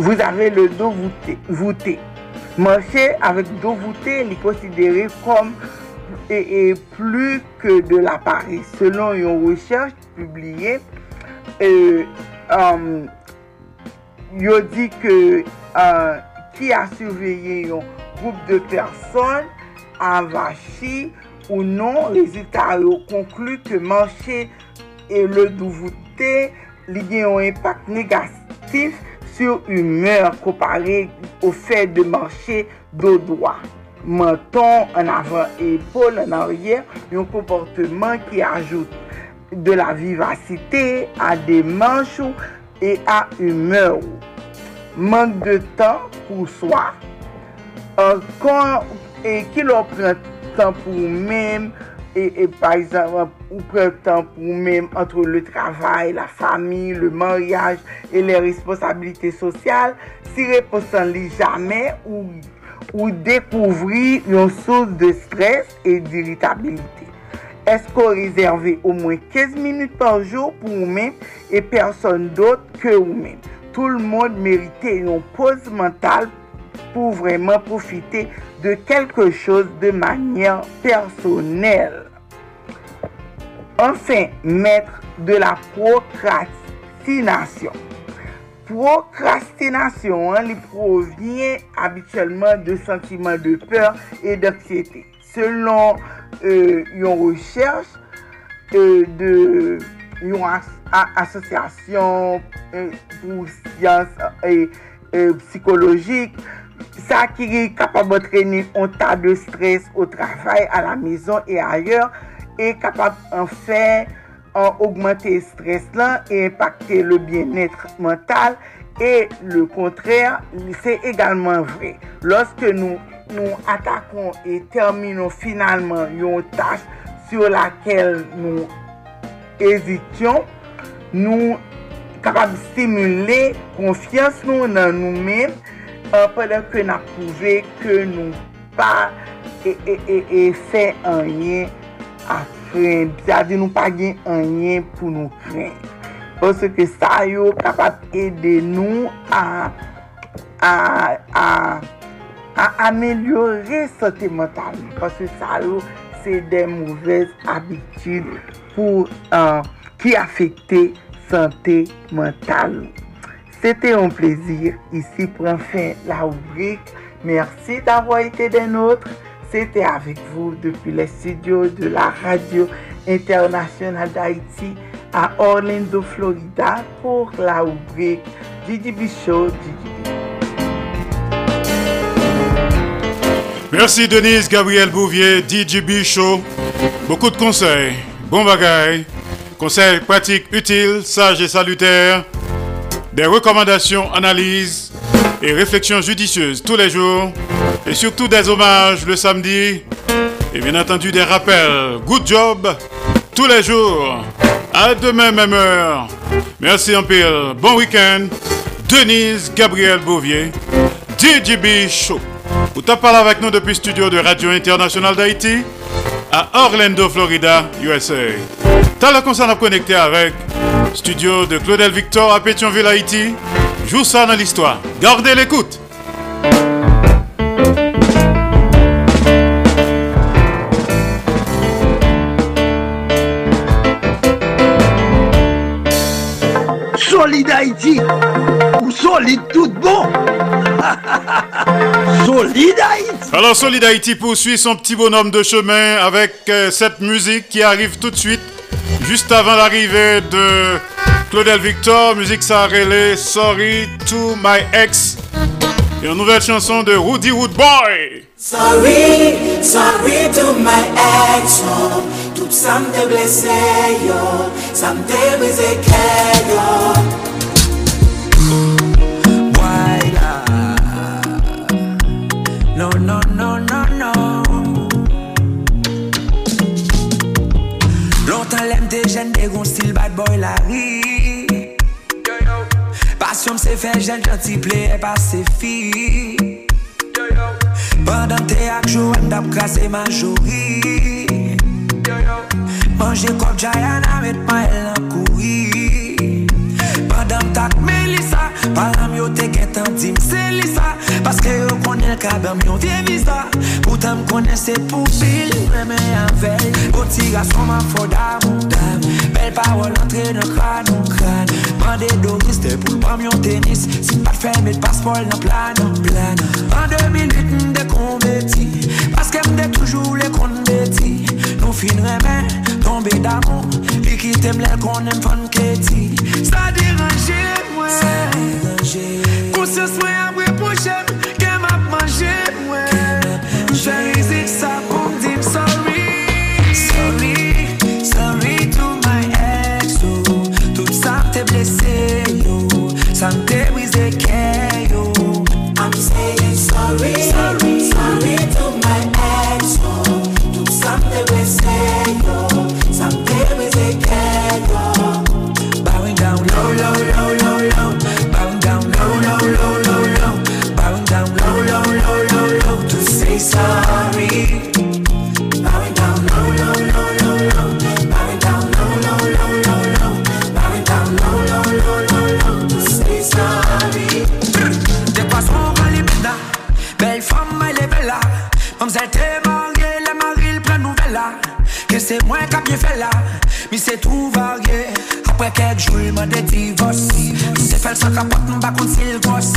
vous avez le dos voûté. voûté. Marcher avec dos voûté est considéré comme et, et plus que de la paresse. Selon une recherche publiée, euh, euh um, il dit que euh, qui a surveillé un groupe de person avashi ou non, résultat a conclu que marcher et le douvoute li gen yon impact negatif humeur comparé au fait de marcher dos droit. Menton en avant et épaule en arrière, un comportement qui ajoute de la vivacité à des manches et à humeur. Manque de temps pour soi. Quand et qui leur prend temps pour même et, et, par exemple, ou prend temps pour même entre le travail, la famille, le mariage et les responsabilités sociales, si li jamais ou, ou découvrir une source de stress et d'irritabilité. Est-ce qu'on réserve au moins 15 minutes par jour pour vous-même et personne d'autre que vous-même? Tout le monde méritait une pause mentale pour vraiment profiter de quelque chose de manière personnelle. Ansen, mètre de la prokrastinasyon. Prokrastinasyon, li provyen abituellement de sentimen de peur et d'anxiété. Selon euh, yon recherche euh, de yon as asosyasyon euh, pou siyans euh, euh, psikologik, sa ki kapab entrene yon tas de stres au travay, a la mizon et ayer, e kapab an fè, an augmente stres lan, e impakte le bien-etre mental, e le kontrèr, se egalman vre. Lorske nou, nou atakon e terminon finalman yon tache sur lakel nou ezityon, nou kapab stimule konfians nou euh, nan nou men, apèlè ke nan pouve ke nou pa e, e, e, e fè an yen à craindre. C'est-à-dire nous pas rien pour nous craindre. Parce que ça est capable d'aider nous à, à, à, améliorer santé mentale. Parce que ça c'est des mauvaises habitudes pour, euh, qui affectent santé mentale. C'était un plaisir ici pour fin la rubrique. Merci d'avoir été des nôtres. C'était avec vous depuis les studios de la radio internationale d'Haïti à Orlando, Florida pour la rubrique DJB Show. Merci Denise Gabriel Bouvier, DJB Show. Beaucoup de conseils, bon bagaille, conseils pratiques, utiles, sages et salutaires, des recommandations, analyses et réflexions judicieuses tous les jours, et surtout des hommages le samedi, et bien entendu des rappels. Good job tous les jours. À demain, même heure. Merci un peu. Bon week-end. Denise Gabriel Bouvier, DJB Show. Vous parlé avec nous depuis le studio de Radio Internationale d'Haïti à Orlando, Florida, USA. T'as le concert à connecter avec studio de Claudel Victor à Pétionville, Haïti. Joue ça dans l'histoire. Gardez l'écoute. Solide Haïti ou solide tout bon Solide Haïti Alors Solide Haïti poursuit son petit bonhomme de chemin avec euh, cette musique qui arrive tout de suite juste avant l'arrivée de Claudel Victor, musique ça Sorry to my ex et une nouvelle chanson de Woody Woodboy. Sorry, sorry to my ex, oh. Tout ça me blessé, yo. Ça me brisé, yo. te jen de goun stil bad boy la ri. Pasyon mse fe jen janti ple e pa se fi. Pendan te ak jo an dap krasi majori. Manje kop jayan amet ma el an kouri. Param yo te gen ketan di mse lisa. Paske yo konen kabem yo vie visa. Poutan m konen se pou bil Mwen men anvel Boti gason man fo damou dam Bel parol entre nan kran ou kran Mande doris te pou l'pam yon tenis Si pat fe met paspol nan plan ou plan. An de minute m de konbeti Paske m de toujou le konbeti Nou fin remen tombe d'amou Li ki tem lè konen fan keti Sa diranje mwen Sa diranje Konsyos mwen apre pou chèm Kem ap manje mwen Jè rizik sa pou mdim sorry. Sorry, sorry to my ex oh. Tout sa mte blese yo oh. Sa mte Que c'est moi qui a bien fait là. Mais c'est tout varié. Après quelques jours, il m'a des divorces C'est fait le sang capote, m'ba contre s'il gosse.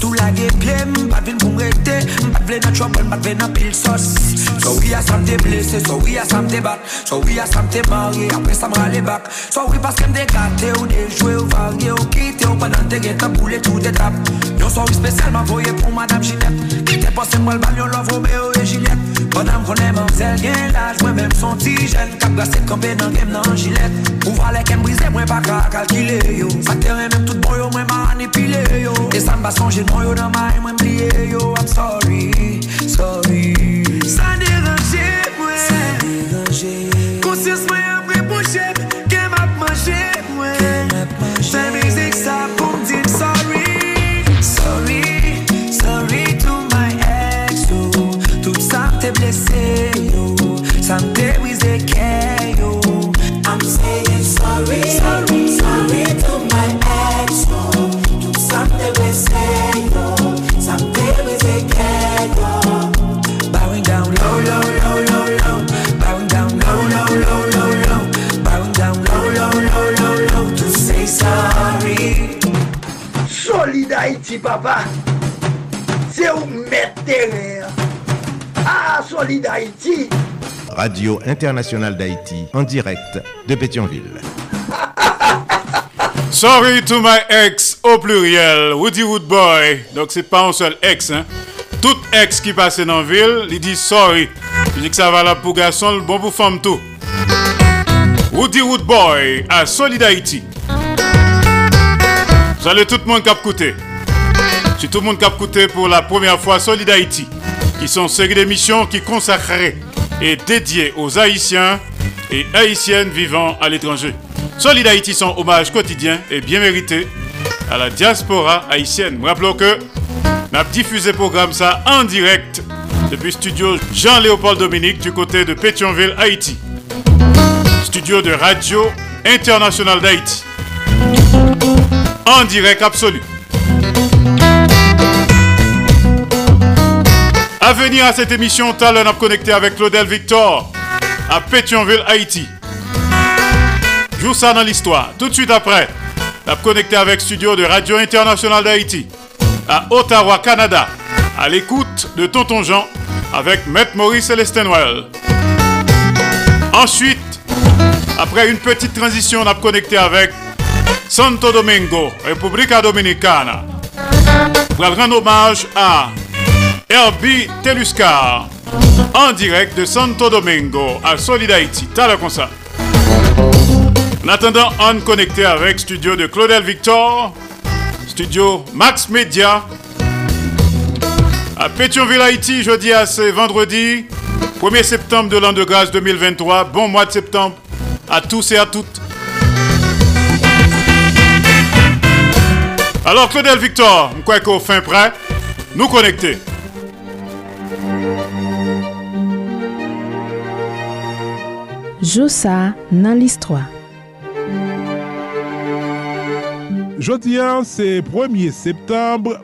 Tout la pied, m'pas vin pour m'rêter M'pas vle dans trouble, m'pas vle dans pile sauce. So oui, à ça m'te blessé, so oui, à ça m'te bat So oui, à ça m'te marié, après ça m'rale back So oui, parce que m'te gâté ou jouets ou varié Ou quitté ou pendant te guetta boule tout étape Yon so oui spécialement voyé pour madame Ginette. Passé moi le bal, yon love Romeo et Juliette Bonam konen mamzel gen laj, mwen menm son ti jen. Kap gase kampe nan gem nan jilet. Ou vale kem brize mwen pa ka kalkile yo. Sakere menm tout bon yo mwen manipile yo. E sa mba sonje non yo nan may mwen bliye yo. I'm sorry, sorry. Sa deranje mwen. Sa deranje Konsyans mwen apre pou chep Haïti, papa. C'est où mettre terrain. Ah, Solid Haïti. Radio Internationale d'Haïti, en direct de Pétionville. Sorry to my ex au pluriel, Woody Woodboy. Donc c'est pas un seul ex, hein. Tout ex qui passe dans la ville, il dit sorry. Il dit que ça va là pour garçon, bon pour femme tout. Woody Woodboy à Solid Haïti. Salut tout le monde qui a écouté. C'est tout le monde qui a écouté pour la première fois Solid Haïti, qui sont une série d'émissions qui consacrées et dédiées aux Haïtiens et Haïtiennes vivant à l'étranger. Solid Haïti, son hommage quotidien et bien mérité à la diaspora haïtienne. Rappelons que nous avons diffusé le programme ça en direct depuis studio Jean-Léopold Dominique du côté de Pétionville, Haïti. Studio de Radio Internationale d'Haïti. En direct absolu. À venir à cette émission, Talon a connecté avec Claudel Victor à Pétionville, Haïti. Joue ça dans l'histoire. Tout de suite après, a connecté avec Studio de Radio Internationale d'Haïti à Ottawa, Canada, à l'écoute de Tonton Jean avec Maître Maurice Célestin-Noël. Ensuite, après une petite transition, on a connecté avec Santo Domingo, República Dominicana. Pour rendre hommage à Herbie Teluscar en direct de Santo Domingo à Solid Haïti. Ça. En attendant, on connecté avec studio de Claudel Victor, studio Max Media à Pétionville, Haïti, jeudi à ce vendredi 1er septembre de l'an de grâce 2023. Bon mois de septembre à tous et à toutes. Alors, Claudel Victor, je crois qu'au fin prêt, nous connecter. Josa dans l'histoire. Jodi se 1er septembre,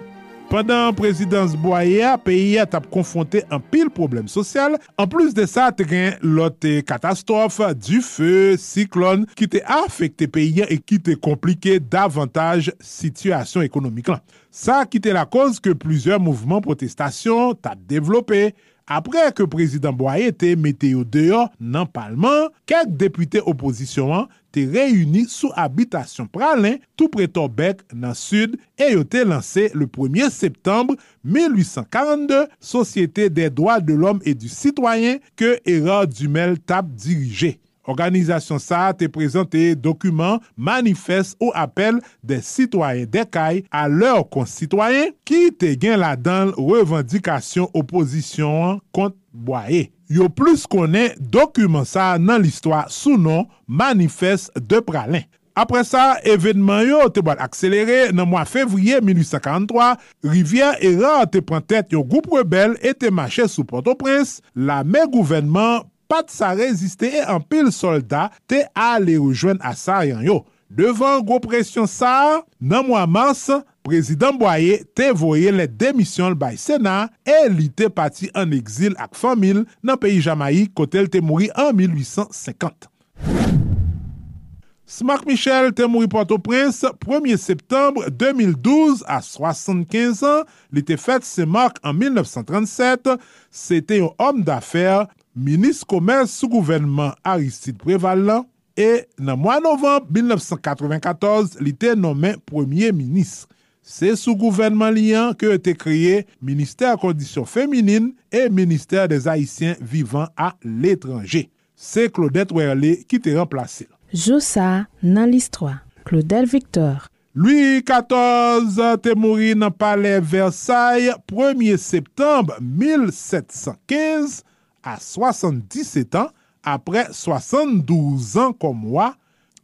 pandan prezidans Boya, peyi a tap konfonte an pil problem sosyal. An plus de sa, te gen lote katastrofe, du fe, siklon, ki te afekte peyi an e ki te komplike davantage situasyon ekonomik lan. Sa ki te la koz ke plusieurs mouvment protestasyon tap devlope apre ke prezident Boye te mete yo deyo nan palman, kek depute oposisyon an te reyuni sou habitasyon pralen tou preto bek nan sud e yo te lanse le 1er septembre 1842 Sosyete de Droit de l'Homme et du Citoyen ke Era Dumel tap dirije. Organizasyon sa te prezante dokumen manifest ou apel de sitwayen dekay a lor konsitwayen ki te gen la dan revendikasyon oposisyon kont boye. Yo plus konen dokumen sa nan listwa sou non manifest de pralen. Apre sa, evenman yo te bon akselere nan mwa fevriye 1843, Rivière Erard te prantet yo goup rebel et te mache sou Port-au-Prince, la men gouvenman pat sa reziste e an pil soldat te ale rejoen a sa yan yo. Devan gwo presyon sa, nan mwa mars, prezident Boye te voye le demisyon l bay Sena e li te pati an exil ak famil nan peyi Jamayi kote l te mouri an 1850. Smak Michel te mouri Port-au-Prince 1er septembre 2012 a 75 an. Li te fet se mark an 1937. Se te yon om dafer Minis Komers sou gouvenman Aristide Prevalan e nan mwa novemb 1994 li te nomen Premier Minis. Se sou gouvenman liyan ke te kreye Ministèr Kondisyon Féminine e Ministèr des Haïtiens Vivant a l'étranger. Se Claudette Werlé ki te remplase. Joussa nan listwa. Claudel Victor. Louis XIV te mouri nan Palais Versailles 1er septembre 1715 a 77 an, apre 72 an kom wwa,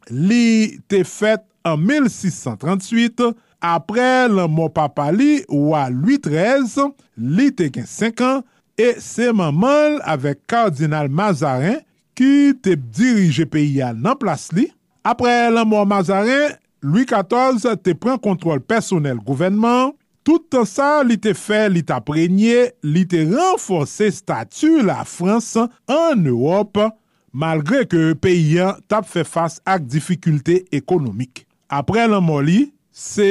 li te fet an 1638, apre lan mou papa li wwa Louis XIII, li te gen 5 an, e se mamal avek kardinal Mazarin, ki te dirije peyi an nan plas li. Apre lan mou Mazarin, Louis XIV te pren kontrol personel gouvenman, Tout an sa li te fe li te aprenye, li te renforse statu la Frans an Europe malgre ke peyyan tap fe fas ak difikulte ekonomik. Apre lan mo li, se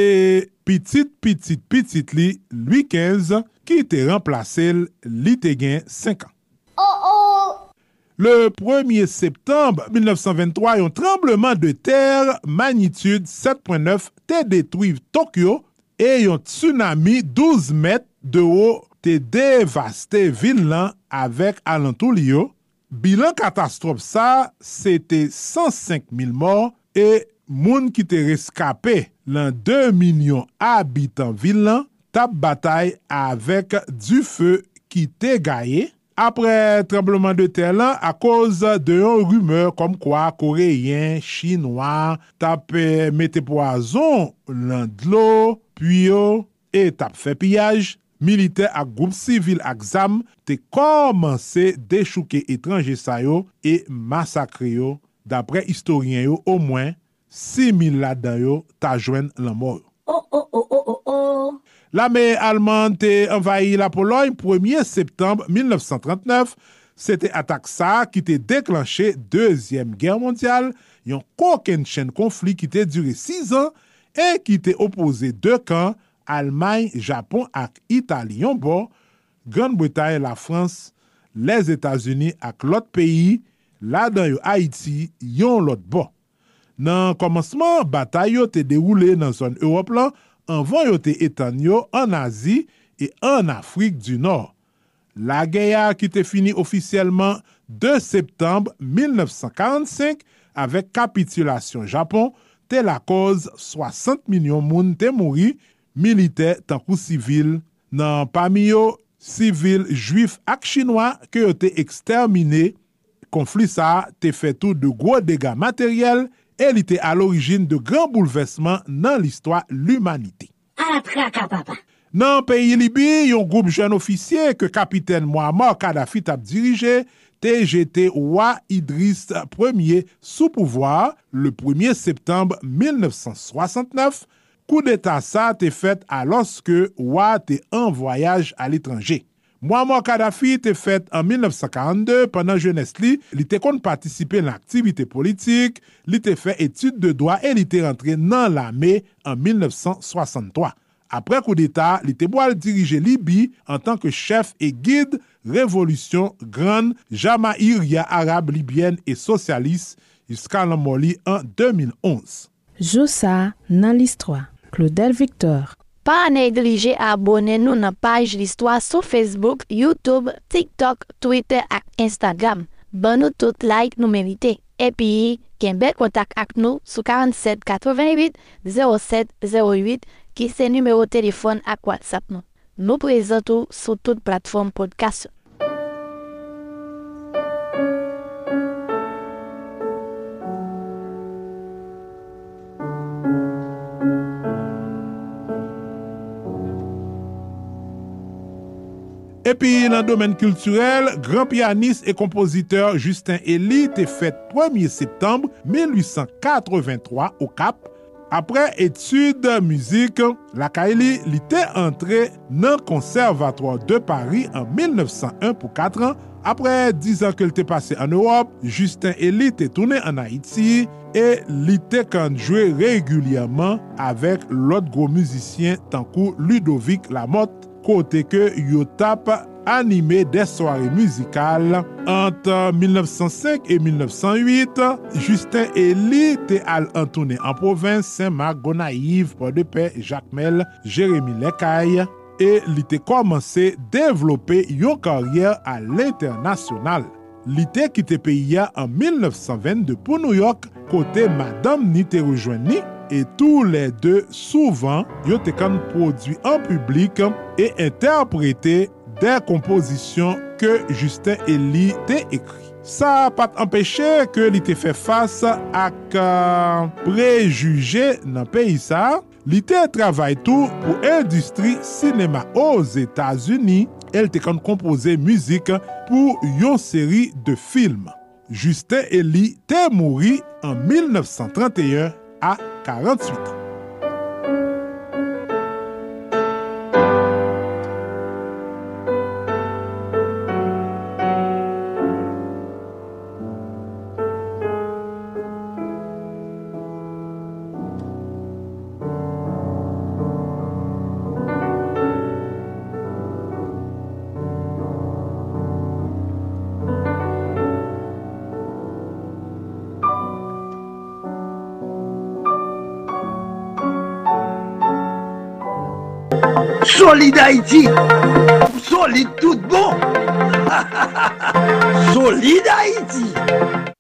pitit pitit pitit li lui 15 ki te remplase li te gen 5 an. Oh oh! Le 1er septembre 1923, yon trembleman de terre magnitude 7.9 te detwiv Tokyo e yon tsunami 12 met de ou te devaste vil lan avek alantou li yo. Bilan katastrof sa, se te 105 mil mor e moun ki te reskape lan 2 milyon abitan vil lan tap batay avek du fe ki te gaye. Apre trembleman de ter lan, a koz de yon rumeur kom kwa koreyen, chinois, tap mette poazon lan dlo, puyo, e tap fe piyaj, milite ak goup sivil ak zam te komanse dechouke etranje sayo e masakre yo, dapre historien yo, o mwen 6.000 lada yo ta jwen. Oh, oh, oh, La me alman te envayi la Pologne 1er septembre 1939. Se te atak sa ki te deklanche Dezyem Ger Mondial, yon koken chen konflik ki te dure 6 an e ki te opose 2 kan, Almany, Japon ak Itali yon bo, Gran Bretagne, la Frans, les Etats-Unis ak lot peyi, la dan yo Haiti, yon lot bo. Nan komanseman, batay yo te deroule nan zon Europe lan, anvan yo te etan yo an Azi e an du Nord. La geya ki te fini ofisyelman 2 septembre 1945 avek kapitulasyon Japon, te la koz 60 milyon moun te mouri milite tankou sivil nan pamiyo sivil juif ak chinois ke yo te ekstermine konflisa te fetou de gwo dega materyel el ite al orijin de gran boulevesman nan listwa l'umanite. Nan peyi Libi, yon group jen ofisye ke kapiten Muammar Kadhafi tap dirije, te jete Ouwa Idris Ier sou pouvoar le 1er septembre 1969, kou deta sa te fet aloske Ouwa te en voyaj al etranje. Muammar Kadhafi te fet en 1942, pandan jenes li, li te kon patisipe l'aktivite politik, li te fe etude de doa e li te rentre nan la me en 1963. Apre kou d'Etat, li te boal dirije Libi an tanke chef e guide Revolution Gran Jama'iria Arab Libyen e Socialiste jiska lan moli an 2011. Josa nan list 3. Claudel Victor. Pa neglije abone nou nan page listwa sou Facebook, Youtube, TikTok, Twitter ak Instagram. Ban nou tout like nou merite. Epi, ken bel kontak ak nou sou 47 88 07 08 ki se numero telefon ak WhatsApp nou. Nou prezentou sou tout platform podcast. Epi nan domen kulturel, gran pianist e kompoziteur Justin Elie te fet 1er septembre 1883 ou Kap. Apre etude muzik, la Kaili li te entre nan konservatoir de Paris en 1901 pou 4 an. Apre 10 an ke li te an Europe, Justin Elie te toune an Haiti e li te kan jwe regulyaman avek lot gro muzisyen tankou Ludovic Lamotte. kote ke yo tap anime de soare muzikal. Ante 1905 e 1908, Justin Elie te al antoune an provins Saint-Marc, Gonaiv, Port-de-Paix, Jacmel, Jérémy Lecaille, e li te komanse devlope yon karyer al internasyonal. Li te kite peyi ya an 1922 pou New York, kote madame ni te rejoen ni, et tous les deux souvent yo te kan produit en public et interprété des compositions que Justin Elie te écrit. Sa pat empêché que li te fait face ak préjugé nan pays sa, li te travaille tout pour industrie cinéma aux États-Unis, el te kan compose musique pour yon série de films. Justin Elie te mouri en 1931 à 48 ans. Solide Haïti. Solide tout bon. Solide Haïti.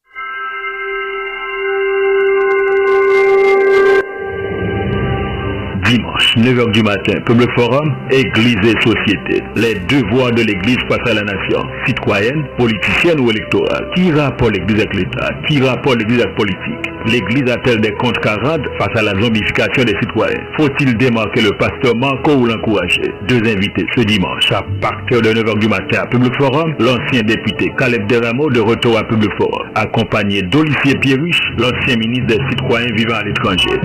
9h du matin, Public Forum, Église et Société. Les devoirs de l'Église face à la nation, citoyenne, politicienne ou électorale. Qui rapport l'Église avec l'État? Qui rapport l'Église avec politique? L'Église a-t-elle des comptes camarades face à la zombification des citoyens? Faut-il démarquer le pasteur Marco ou l'encourager? Deux invités ce dimanche à partir de 9h du matin à Public Forum, l'ancien député Caleb Deramo de retour à Public Forum, accompagné d'Olivier Pierruche, l'ancien ministre des citoyens vivant à l'étranger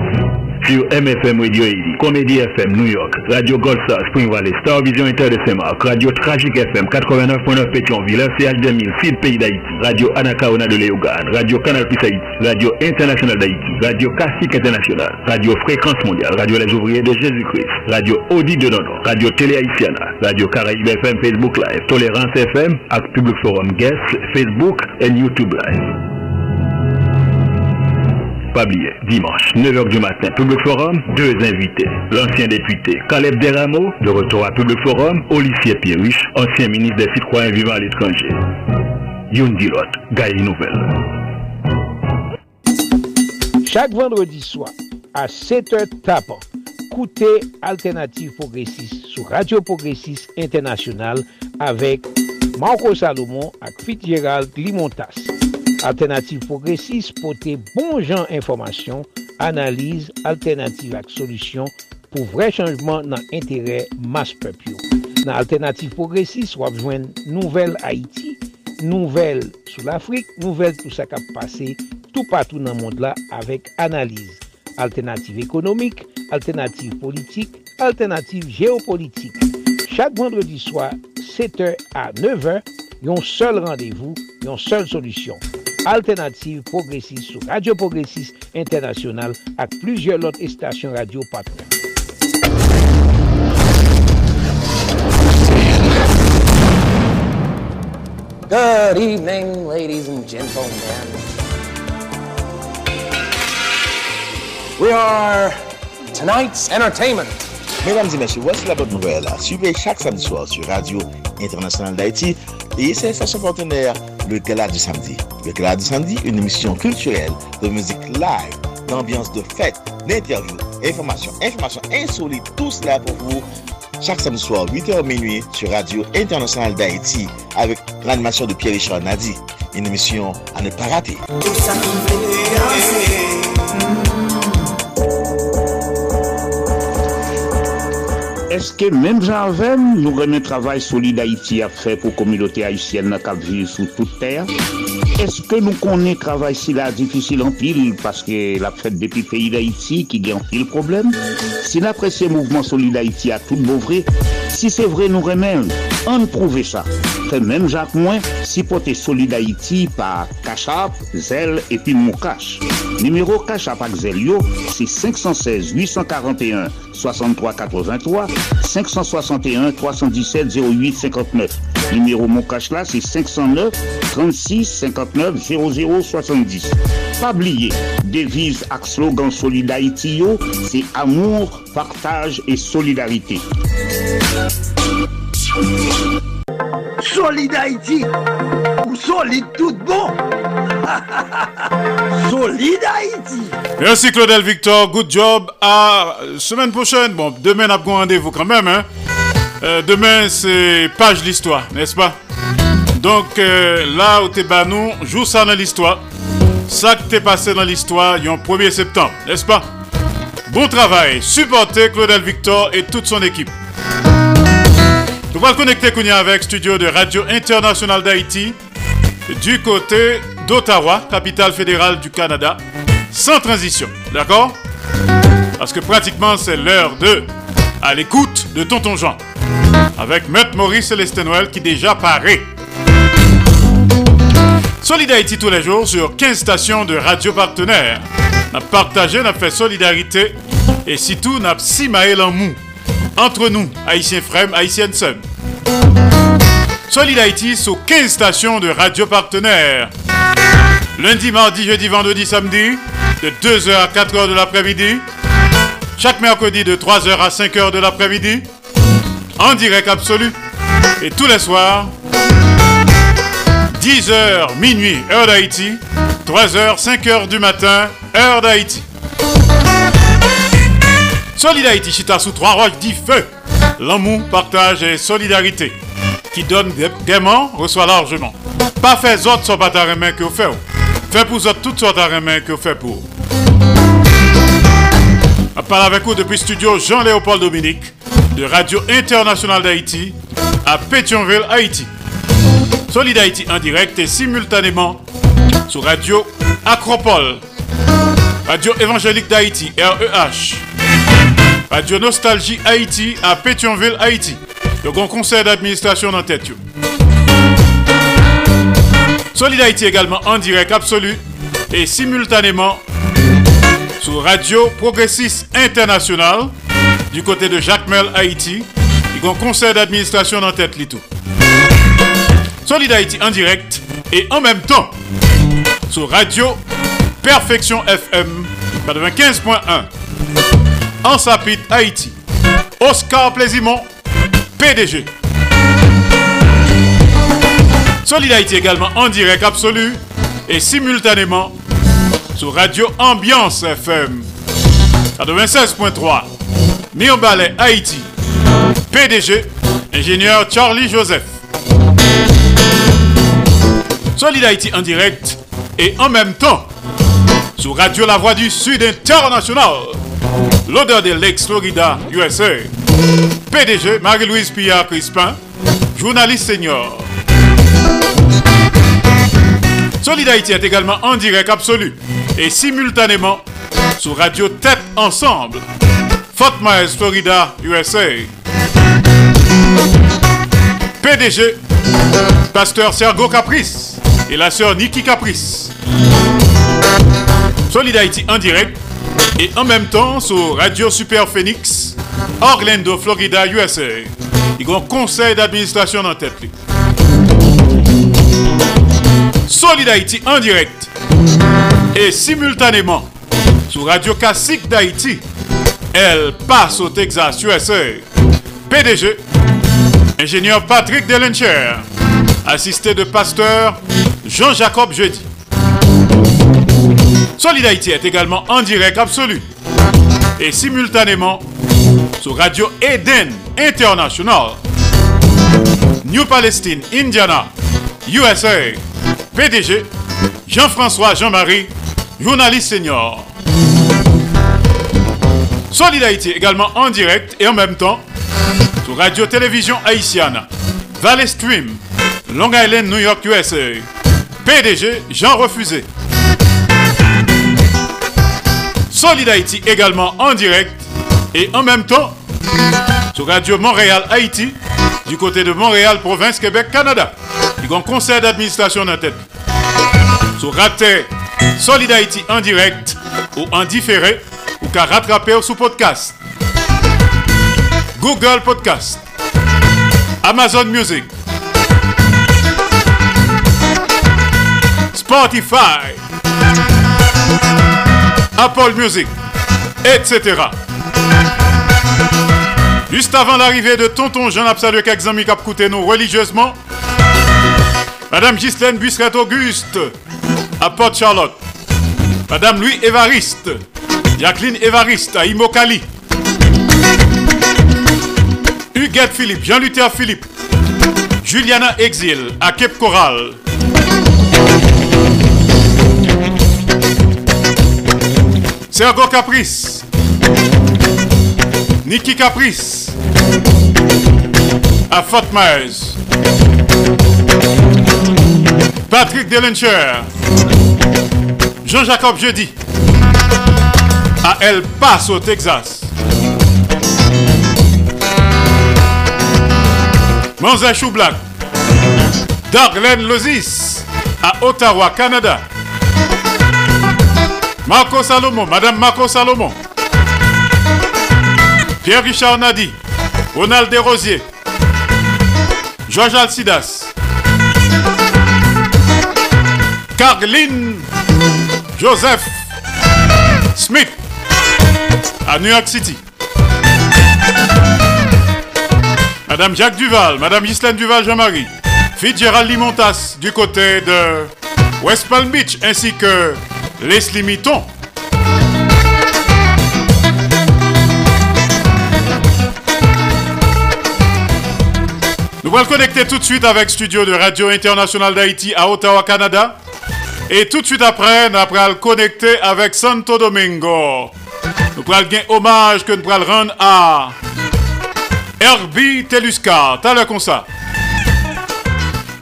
sur MFM Radio Haiti, Comédie FM New York, Radio Golsa Spring Valley, Star Vision Inter de Saint-Marc, Radio Tragique FM 89.9 Pétionville, CH 2000, Sud Pays d'Haïti, Radio Anakaona de Léogane, Radio Canal Plus Haïti, Radio International d'Haïti, Radio Classique International, Radio Fréquence Mondiale, Radio Les Ouvriers de Jésus-Christ, Radio Audi de Nono, Radio Télé Haïtiana, Radio Caraïbe FM Facebook Live, Tolérance FM, avec Public Forum Guest, Facebook et YouTube Live. Pas oublier, dimanche, 9h du matin, Public Forum, deux invités. L'ancien député Caleb Deramo, de retour à Public Forum, Olivier Pierruche, ancien ministre des citoyens vivant à l'étranger. Youn Dilot, Gaï Nouvelle. Chaque vendredi soir, à 7h tapant, Côté Alternative Progressiste sur Radio Progressiste International avec Marco Salomon et Fitzgerald Limontas. Alternative Progressive pote bon jan informasyon, analize, alternative ak solusyon pou vre chanjman nan entere mas pepyo. Nan Alternative Progressive wap jwen nouvel Haiti, nouvel sou l'Afrique, nouvel tout sa kap pase tout patou nan mond la avek analize. Alternative ekonomik, alternative politik, alternative geopolitik. Chak vendredi swa 7h a 9h Yon seul rendez-vous, yon seul solusyon. Alternative Progressive sou Radio Progressive Internasyonal ak plujye lot estasyon radio patnen. Good evening, ladies and gentlemen. We are tonight's entertainment. Mesdames et messieurs, voici la bonne nouvelle. Suivez chaque samedi soir sur Radio Internationale d'Haïti et ses stations partenaires, le Gala du Samedi. Le Gala du Samedi, une émission culturelle de musique live, d'ambiance de fête, d'interviews, informations, informations insolites, tout cela pour vous chaque samedi soir, 8h minuit, sur Radio Internationale d'Haïti, avec l'animation de Pierre-Richard Nadi. Une émission à ne pas rater. Eske menm janvem nou remen travay solide Haiti a fe pou komilote Haitienne na kap vive sou tout ter? Eske nou konen travay si la difisil an pil paske la fet depi peyi d'Haiti ki gen pil problem? Si la presye mouvment solide Haiti a tout bouvre, si se vre nou remen, an prouve sa. Fe menm jak mwen, si pote solide Haiti pa Kachap, Zel epi Moukache. Numero Kachap ak Zel yo, se 516 841 6383 561 317 08 59. Numéro mon cash là, c'est 509 36 59 00 70. Pas oublier, devise ak slogan yo, c'est amour, partage et solidarité. Solid Haïti ou solide tout bon Solid Haïti Merci Claudel Victor, good job. À semaine prochaine. Bon, demain, on a un rendez-vous quand même. Hein? Euh, demain, c'est page l'histoire, n'est-ce pas? Donc, euh, là où t'es banou, joue ça dans l'histoire. Ça que t'es passé dans l'histoire, il y a un 1er septembre, n'est-ce pas? Bon travail. Supportez Claudel Victor et toute son équipe. Nous allons connecter Kounia avec studio de Radio Internationale d'Haïti du côté d'Ottawa, capitale fédérale du Canada, sans transition. D'accord? Parce que pratiquement c'est l'heure de à l'écoute de Tonton Jean avec Maître Maurice Célestin Noël qui déjà paraît. Solid Haïti tous les jours sur 15 stations de radio partenaires. N'a partagé, n'a fait solidarité et surtout n'a si maël en mou entre nous, haïtiens frères, haïtiennes sœurs. Solid Haïti sur 15 stations de radio partenaires. Lundi, mardi, jeudi, vendredi, samedi, de 2h à 4h de l'après-midi. Chaque mercredi de 3h à 5h de l'après-midi. En direct absolu. Et tous les soirs, 10h, minuit, heure d'Haïti. 3h, 5h du matin, heure d'Haïti. Solid Haïti, chita sous trois roches dit feu. L'amour, partage et solidarité. Qui donne gaiement, reçoit largement. Pas fait autres sur pas main que vous faites. Fait pour autres toutes sortes de main que vous faites pour. Je parle avec vous depuis studio Jean-Léopold Dominique de Radio Internationale d'Haïti à Pétionville, Haïti. Solid Haïti en direct et simultanément sur Radio Acropole, Radio Évangélique d'Haïti, REH, Radio Nostalgie Haïti à Pétionville, Haïti. Le grand conseil d'administration en tête. Solid Haïti également en direct absolu et simultanément sur Radio Progressiste International du côté de Jacques Mel Haïti. A un conseil d'administration en tête. Tout. Solid Haïti en direct et en même temps sur Radio Perfection FM 95.1 en Sapit Haïti. Oscar Plaisimont, PDG. Solid Haïti également en direct absolu et simultanément sur Radio Ambiance FM 96.3 Mirbalet Haïti. PDG, ingénieur Charlie Joseph. Solid Haïti en direct et en même temps sur Radio La Voix du Sud International. L'odeur de l'ex-Florida, USA. PDG Marie-Louise Pillard Crispin, journaliste senior. Solid est également en direct absolu et simultanément sur Radio Tête Ensemble. Fort Myers, Florida, USA. PDG, Pasteur Sergo Caprice et la sœur Nikki Caprice. Solid en direct et en même temps sur Radio Super Phoenix, Orlando, Florida, USA. Il y a un conseil d'administration en tête. Solid Haïti en direct et simultanément sur Radio Classique d'Haïti. Elle passe au Texas, USA. PDG, ingénieur Patrick Delencher, assisté de pasteur Jean-Jacob Jeudi. Solid Haïti est également en direct absolu et simultanément sur Radio Eden International. New Palestine, Indiana, USA. PDG, Jean-François Jean-Marie, journaliste senior. Solid Haïti également en direct et en même temps sur Radio-Télévision Haïtienne, Valley Stream, Long Island, New York, USA. PDG, Jean Refusé. Solid Haïti également en direct et en même temps sur Radio Montréal Haïti du côté de Montréal, province Québec, Canada. Il y a un conseil d'administration en tête. Sur Raté Solid Haïti en direct ou en différé ou qu'à rattraper sous podcast. Google Podcast. Amazon Music. Spotify. Apple Music. Etc. Juste avant l'arrivée de Tonton Jean Absalue quelques amis qui nous religieusement, Madame Ghislaine Busseret Auguste à Port Charlotte, Madame Louis Évariste, Jacqueline Évariste à Imokali, Huguette Philippe, Jean-Luther Philippe, Juliana Exil à Cape Coral. Sergo Caprice, Niki Caprice, à Fort Myers. Patrick Delencher, Jean-Jacob Jeudi, à El Paso, Texas. Manza Choublac, Darlene Lozis, à Ottawa, Canada. Marco Salomon, Madame Marco Salomon. Pierre-Richard Nadi, Ronald Desrosiers, Georges Alcidas, Carline Joseph Smith à New York City. Madame Jacques Duval, Madame Ghislaine Duval Jean-Marie, Fitzgerald Limontas du côté de West Palm Beach ainsi que Leslie Mitton. Nous allons connecter tout de suite avec Studio de Radio Internationale d'Haïti à Ottawa, Canada. Et tout de suite après, nous allons connecter avec Santo Domingo. Nous allons gagner hommage que nous allons rendre à Herbie Telusca. T'as le comme ça.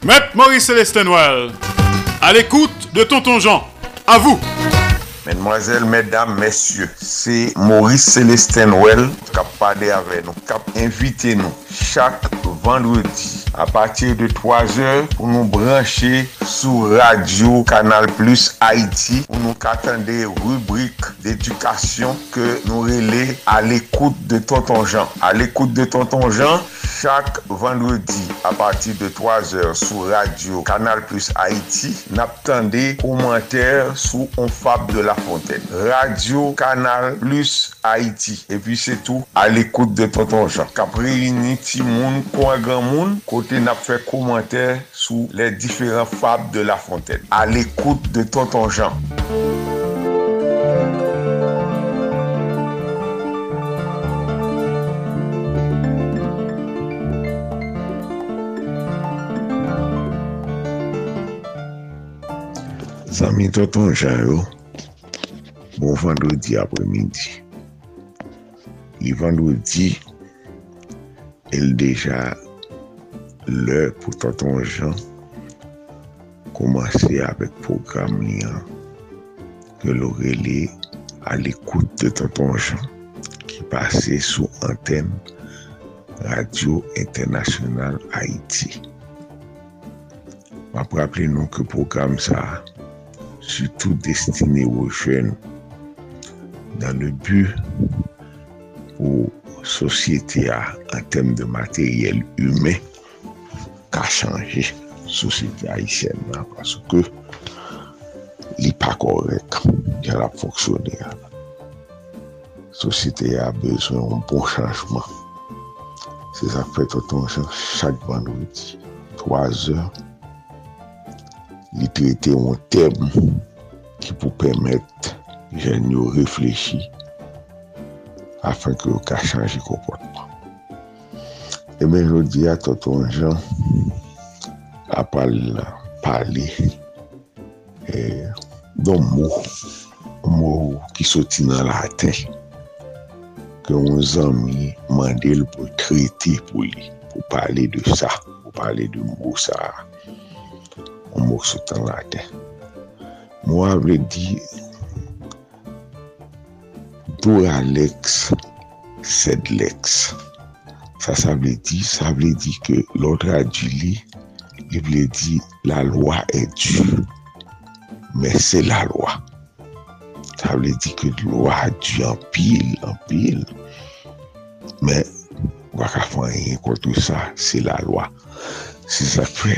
Maître Maurice Célestin à l'écoute de Tonton Jean. À vous. Mesdemoiselles, mesdames, messieurs, c'est Maurice Célestin Noël qui a parlé avec nous, qui a invité nous chaque vendredi à partir de 3 heures pour nous brancher sur Radio Canal Plus Haïti où nous attendons des rubriques d'éducation que nous relais à l'écoute de Tonton Jean. À l'écoute de Tonton Jean, chaque vendredi à partir de 3 heures sur Radio Canal Plus Haïti, n'attendez commentaires sous On Fab de la Fontaine. Radio Kanal plus Haiti. E pi se tou al ekoute de Tonton Jean. Kapre yini ti moun kwa gran moun kote nap fe komenter sou le diferent fab de La Fontaine. Al ekoute de Tonton Jean. Zami Tonton Jean yo vendredi apremidi. Li vendredi, el deja lè pou taton jan komanse apèk program li an ke lorè li al ekout de taton jan ki pase sou anten Radio Internasyonal Haiti. Ma praple nou ke program sa, sütou destine ou jen nan le bu pou sosyete a an tem de materyel hume ka chanje sosyete a isen nan paske li pa korek jan ap foksyone a sosyete a bezwen an bon chanjman se sa fè toton chak bandouti 3 or li trete an tem ki pou pèmèt jen yo reflechi afin ki yo ka chanji kompotman. E men jodi a toton jan apal pale eh, don mou mou ki soti nan la ten ke yon zanmi mandel pou kreti pou li pou pale de sa pou pale de mou sa mou soti nan la ten mou avle di Doralex Sedlex. Sa sa vle di, sa vle di ke lodra di li, li vle di la lwa e di, men se la lwa. Sa vle di ke lwa di an pil, an pil, men waka fanyen kontou sa, se la lwa. Se sa fe,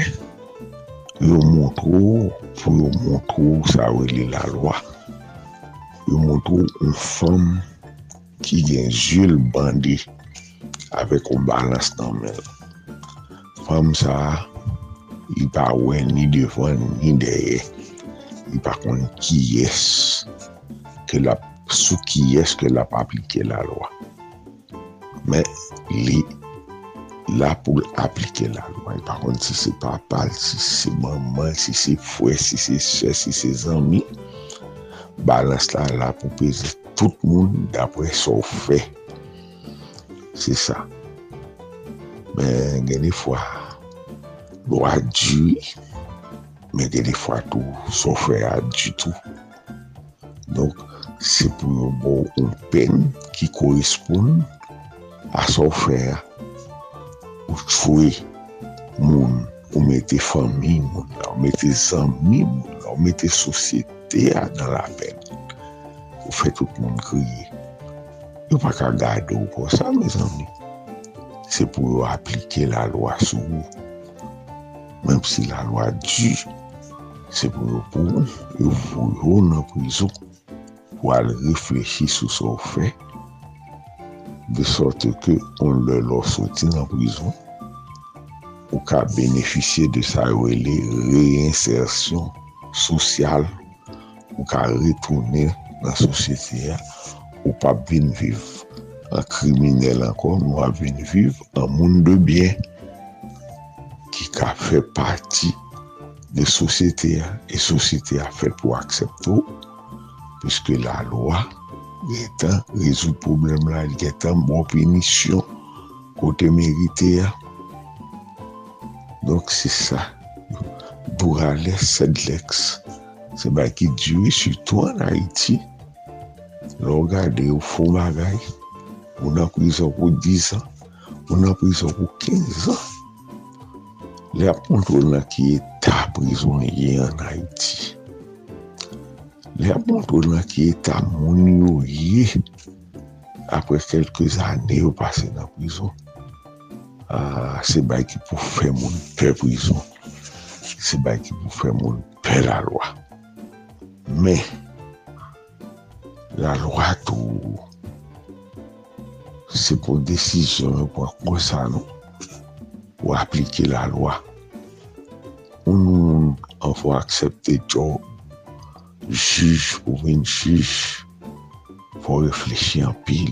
yo montrou, pou yo montrou sa wile la lwa. yo montrou yon fom ki gen zil bandi avek yon balans nan men. Fom sa, yi pa wè ni devan ni deye. Yi pa kon ki yes ke la sou ki yes ke la pa aplike la lwa. Men li la pou aplike la lwa. Yi pa kon si se papal, si se maman, si se fwe, si se se, si se zanmi. balans la la pou peze tout moun dapre sou fe. Se sa. Men geni fwa lo a dji, men geni fwa tou sou fe a dji tou. Donk, se pou yo bon ou pen ki korispoun a sou fe a ou chwe moun, ou mette fami moun, ou mette zami moun, ou mette sosyete. Nan la pen. Ou fe tout moun kriye. Yo pa ka gade ou kon sa, me zanmi. Se pou yo aplike la lwa sou. Mem si la lwa di, se pou yo pou, yo pou yo nan prizon, pou al reflechi sou sou fe, de sorte ke on le soti nan prizon, ou ka beneficye de sa yo ele reinsersyon sosyal, ou ka retourne nan sosyete ya, ou pa bin viv an kriminel ankon, ou pa bin viv an moun de byen ki ka fe pati de sosyete ya, e sosyete ya fe pou aksepto, piske la loa getan rezout problem la, getan bon penisyon kote merite ya. Donk se sa, Bourales Sedlex Se ba ki djuri suto an Haiti, lò gade yo fò bagay, ou nan prizon pou 10 an, ou nan prizon pou 15 an. Le ap montrou nan ki eta prizon ye an Haiti. Le ap montrou nan ki eta moun yo ye apre kelke zanè yo pase nan prizon. Ah, se bay ki pou fè moun pe prizon. Se bay ki pou fè moun pe la lwa. Men, la lwa tou, se pou desisyon pou akonsa nou, pou aplike la lwa. Ou nou an fwa aksepte tjo, juj ou ven juj, pou reflechi an pil.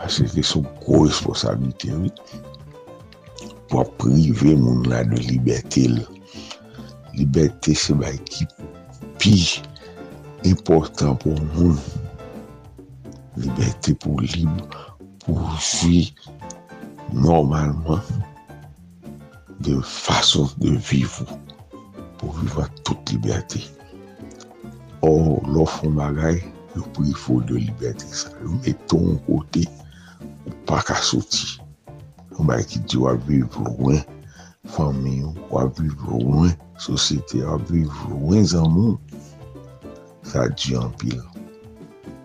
Pase ke sou kou responsabilite pou aprive moun la de libertil. Libertil se ba ekip. pi important pou moun. Liberté pou libre, pou vi normalman de fason de vivou. Pou vivou a tout liberté. Or, lò fon bagay, yo pou yifou de liberté sa. Yo meton kote ou pa ka soti. Yo bagay ki di waviv louen, fami yo waviv louen, sosete waviv louen zanmou. sa di anpil.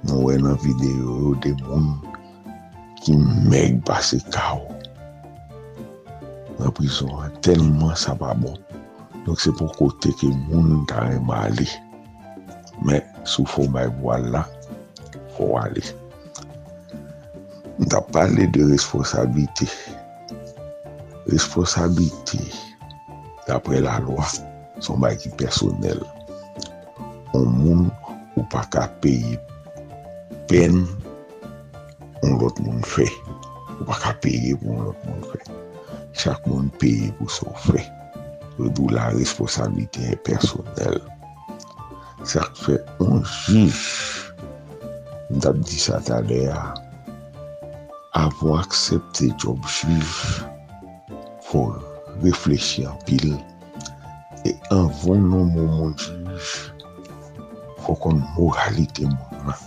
Mwen wè nan videyo yo de moun ki meg basi ka ou. Nan prison an, telman sa pa bon. Donk se pou kote ke moun ta rema ale. Men, sou fò mè voal la, fò ale. Mwen ta pale de responsabilite. Responsabilite, dapre la lwa, son bè ki personel. on moun ou pa ka peyi pen on lot moun fe. Ou pa ka peyi pou on lot moun fe. Chak moun peyi pou sou fe. Yo dou la responsabilite personel. Chak fe on juj. Mdap di sa talè a. Avon aksepte job juj. Fon reflechi an pil. E avon nou moun moun juj. fò kon moralite moun an.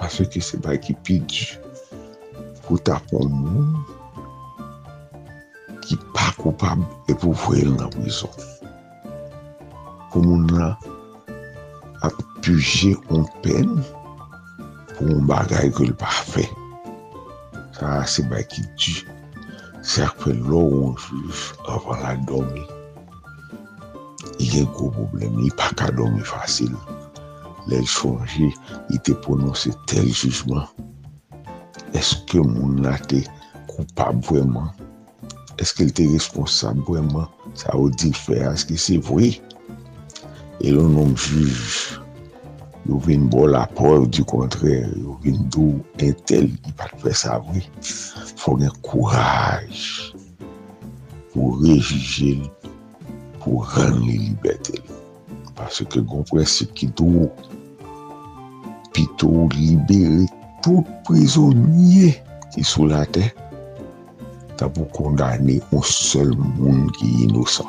Pase ki se bay ki pidj pou tapon moun ki pa koupab e pou vwèl nan wison. Pou moun la ap puje on pen pou moun bagay ke l pa fe. Sa se bay ki di Serpe lò ou an juj avan la domi. I gen kou problem, i pa ka domi fasil. lèl chonje, i te prononse tel jujman. Eske moun la te koupab vwèman? Eske l te responsab vwèman? Sa ou di fè, aske se vwè? E lò nom juj, yo vin bo la pov di kontrè, yo vin dou entel, i pat fè sa vwè. Fò gen kouraj pou rejije l, pou ran li libetel. l. Paske goun prensip ki dou l'hôpital libéré tout prisonnier ki sou la te, ta pou kondane ou sel moun ki inosan.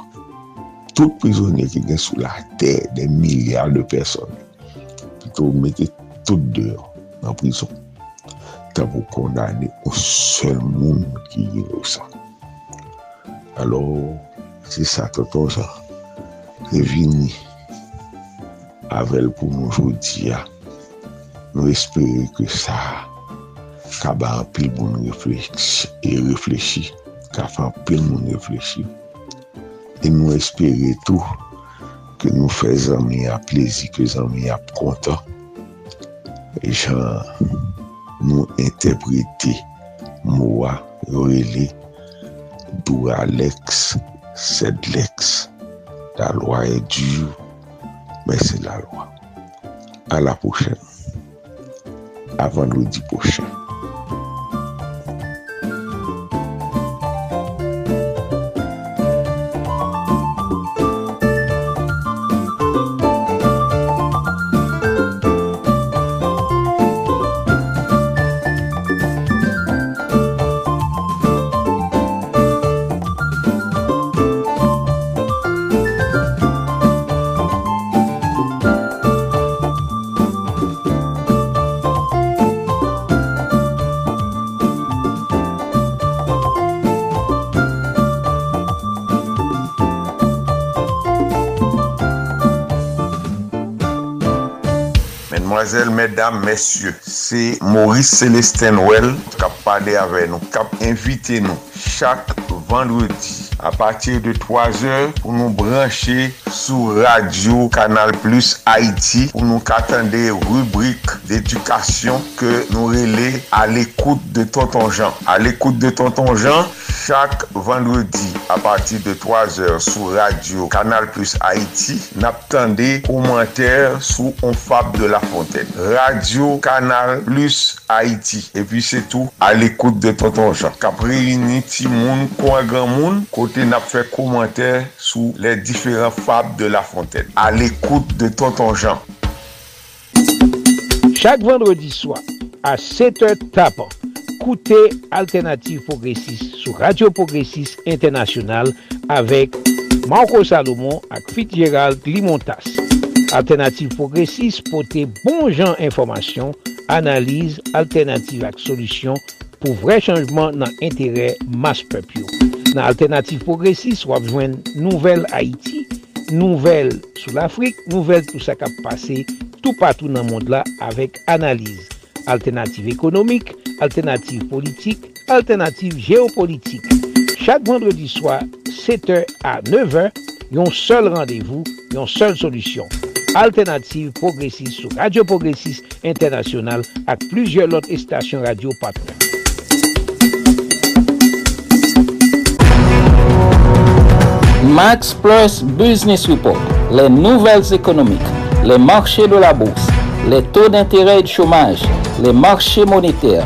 Tout prisonnier ki gen sou la te de milyar de person, pito mette tout deyo nan prison. Ta pou kondane ou sel moun ki inosan. Alors, se sa taton sa, revini avel pou moun jodi ya, nou espere ke sa kaba anpil moun refleksi e reflechi kaba anpil moun reflechi. E nou espere tou ke nou fè zanmi a plezi ke zanmi a kontan e jan nou interprete mouwa yorele dou aleks sed leks la loi est dure mais c'est la loi. À la prochaine. à vendredi prochain. Mesdames, Messieurs, c'est Maurice Célestin Well qui a parlé avec nous, qui a invité nous chaque vendredi à partir de 3 heures pour nous brancher sur Radio Canal Plus Haïti pour nous attendre des rubriques d'éducation que nous relais à l'écoute de Tonton Jean. À l'écoute de Tonton Jean, chaque vendredi à partir de 3 heures sur Radio Canal Plus Haïti, n'attendez commentaires sous On Fab de la Fontaine. Radio Canal Plus Haïti. Et puis c'est tout à l'écoute de Tonton Jean. Qu'après Unity Moun, quoi grand moun, côté n'a fait commentaires sous les différents fables de la Fontaine. À l'écoute de Tonton Jean. Chaque vendredi soir, à 7h tapant, Ekoute Alternative Progressive sou Radio Progressive Internasyonal avek Marco Salomon ak Fitzgerald Limontas. Alternative Progressive pote bon jan informasyon, analize, alternative ak solusyon pou vre chanjman nan entere mas pepyo. Nan Alternative Progressive wap jwen nouvel Haiti, nouvel sou l'Afrique, nouvel tout sa kap pase tout patou nan mond la avek analize. Alternative Ekonomik, alternative politique, alternative géopolitique. Chaque vendredi soir, 7h à 9h, yon seul rendez-vous, yon seule solution. Alternative Progressiste sur Radio Progressiste International ak plusieurs lot stations radio partenaires. Max Plus Business Report, les nouvelles économiques, les marchés de la bourse, les taux d'intérêt et de chômage, les marchés monétaires,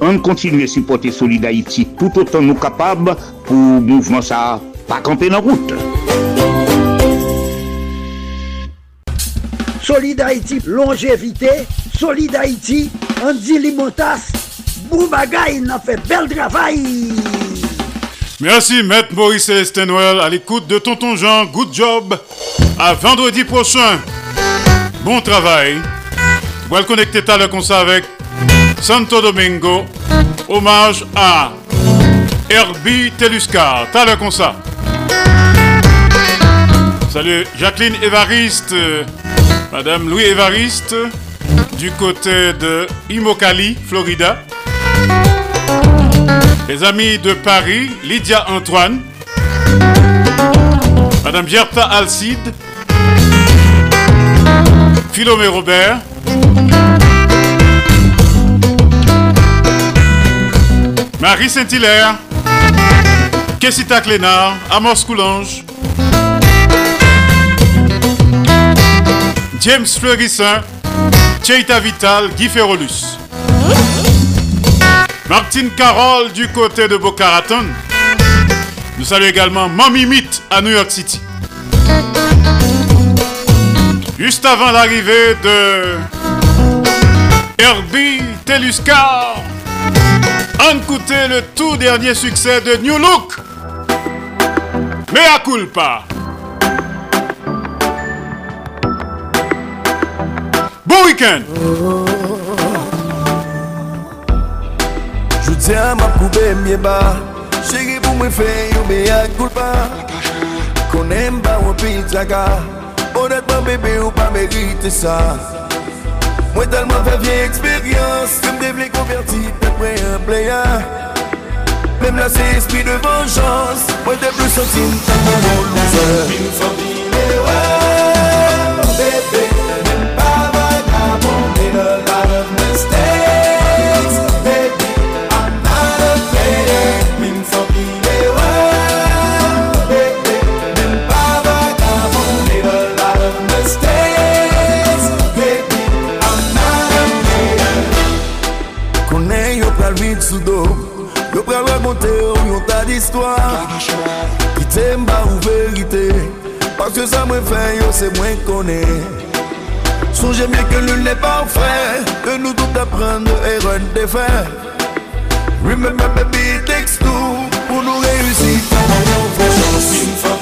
On continue à supporter Solid Haïti tout autant nous capables pour mouvement ça pas camper dans route. Solid Haïti, longévité, Solid Haïti, Andy Limotas, Boubagaï, n'a fait bel travail. Merci, Maître Maurice Célestin Noël, à l'écoute de Tonton Jean. Good job. À vendredi prochain. Bon travail. Vous le connecter à l'heure comme ça avec Santo Domingo. Hommage à Herbie Teluscar. T'as comme ça. Salut Jacqueline Évariste, Madame Louis Évariste, du côté de Imokali, Florida. Les amis de Paris, Lydia Antoine, Madame Gerta Alcide, Philomé Robert, Marie Saint-Hilaire, Kessita Clénard, Amos Coulange, James Fleurissin, Cheita Vital, Guy Ferrolus. Martine Carole du côté de Boca Raton. Nous saluons également Mamie Meat à New York City. Juste avant l'arrivée de Herbie Teluscar, on écoutait le tout dernier succès de New Look. Mea culpa. Bon week-end. Tiens ma koube mye ba Chege pou mwen fe yo me a kulpa Konen ba wapil zaga Honetman bebe ou pa merite sa Mwen talman fe vie eksperyans Ke m devle konverti Mem la se esprit de vengeance. Mwen te plus sentim tan mon loser. Bebe yon ta d'histoire Ki te mba ou verite Parce que sa mwen fè yo se mwen kone Sonje mye ke l'une n'est parfait. Que nous tout apprendre et run des faits Remember baby takes two Pour nous réussir. fait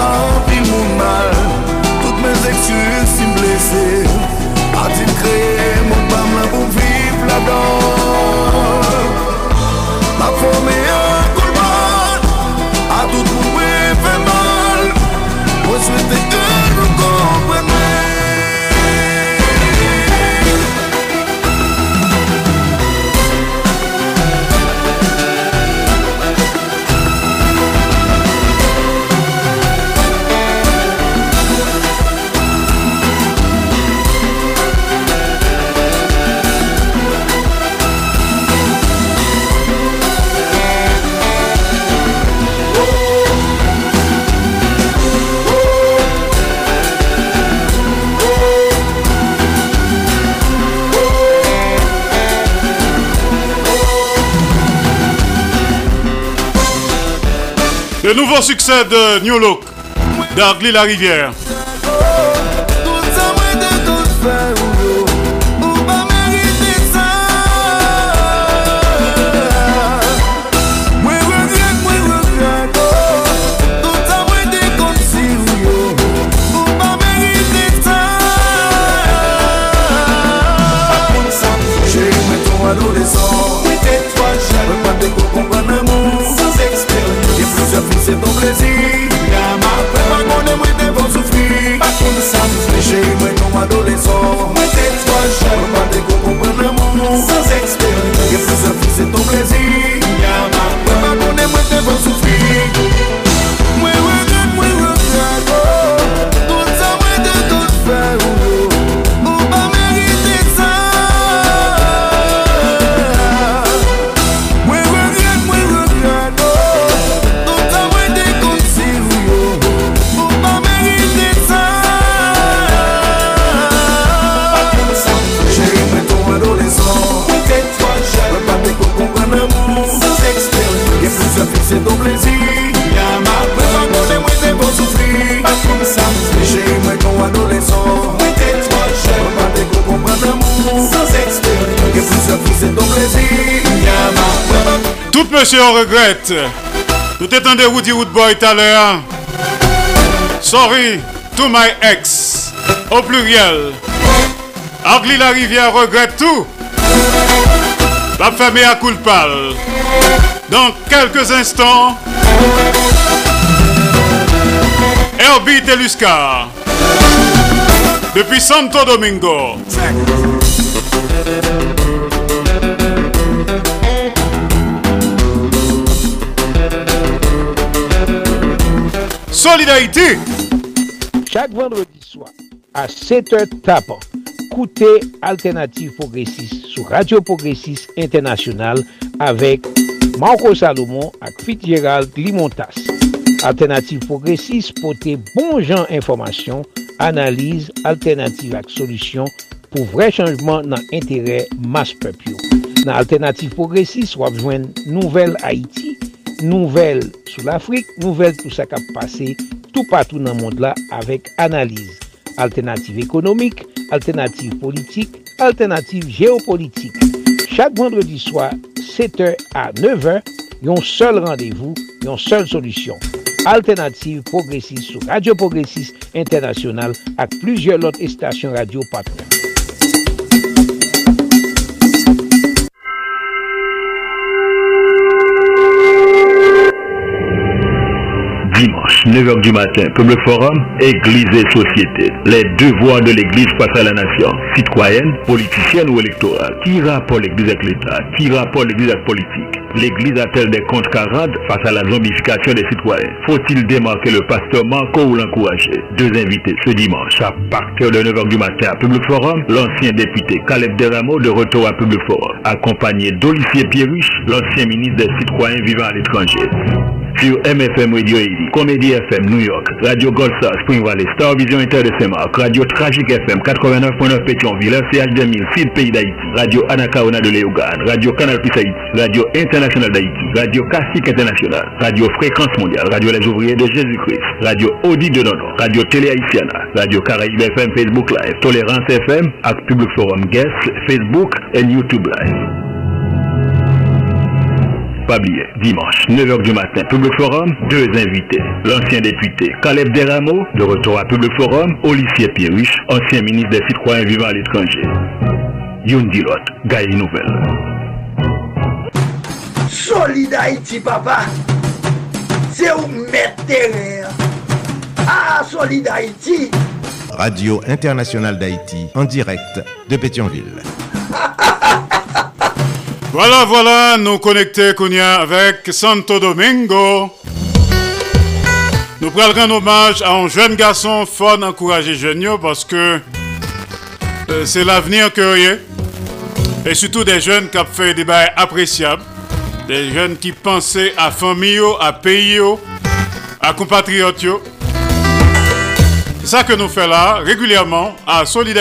An pi moun mal Tout men eksyur si m blese. A ti kreye moun pam la pou viv la dan Ma fome an koul ban A tout moun we fe mal. Mwen swete Le nouveau succès de New Look, d'Argly La Rivière. se doblezinha Ma prema gone mâine vom sufri Acum s-am sfârșit, măi nu mă dole somn monsieur, on regrette. En des Woody Woodboy tout à l'heure. Sorry to my ex. Au pluriel. Agli la rivière regrette tout. La famille à Coulpal. Dans quelques instants, Herbie Teluscar. Depuis Santo Domingo. Solidarité. Chaque vendredi soir, à 7h tapant, écoutez Alternative Progressiste sur Radio Progressiste International avec Marco Salomon et Fitzgerald Limontas. Alternative Progressiste porte bon genre information, analyse, alternative et solutions pour vrai changement dans l'intérêt masse peuple. Dans Alternative Progressiste, on va nouvelle Haïti nouvel sou l'Afrik, nouvel tout sa kap pase, tout patou nan mond la avek analize. Alternative ekonomik, alternative politik, alternative geopolitik. Chak vendredi swa, 7h a 9h, yon sol randevou, yon sol solusyon. Alternative Progressive sou Radio Progressive Internasyonal ak plujye lot estasyon radio patron. 9h du matin, Public Forum, Église et Société. Les deux voix de l'Église face à la nation. Citoyenne, politicienne ou électorale. Qui rapporte l'Église avec l'État? Qui rapporte l'Église avec politique? L'Église a-t-elle des comptes 40 face à la zombification des citoyens? Faut-il démarquer le pasteur Marco ou l'encourager? Deux invités ce dimanche à partir de 9h du matin à Public Forum, l'ancien député Caleb Deramo de retour à Public Forum, accompagné d'Olivier Pierruche, l'ancien ministre des citoyens vivant à l'étranger sur MFM Radio 80, Comédie FM New York, Radio Golsa Spring Valley, Star Vision Inter de Saint-Marc, Radio Tragique FM 89.9 Pétionville, CH 2000, Sud Pays d'Haïti, Radio Anakaona de Léogane, Radio Canal Plus Haïti, Radio International d'Haïti, Radio Classique International, Radio Fréquence Mondiale, Radio Les Ouvriers de Jésus-Christ, Radio Audi de Nono, Radio Télé Haïtiana, Radio Caraïbe FM Facebook Live, Tolérance FM, Act Public Forum Guest, Facebook et YouTube Live dimanche, 9h du matin, Public Forum, deux invités. L'ancien député Caleb Deramo, de retour à Public Forum, Olivier Pierriche, ancien ministre des citoyens vivant à l'étranger. Youn Dilot, Gaï Nouvelle. Solid Haïti, papa. C'est où mettre Ah, Solid Haïti. Radio Internationale d'Haïti, en direct de Pétionville. Voilà, voilà, nous connectés avec Santo Domingo. Nous prenons un hommage à un jeune garçon fort encouragé jeune parce que euh, c'est l'avenir que Et surtout des jeunes qui ont fait des bails appréciables. Des jeunes qui pensaient à famille, à pays, à compatriotes. C'est ça que nous faisons là régulièrement à Solid.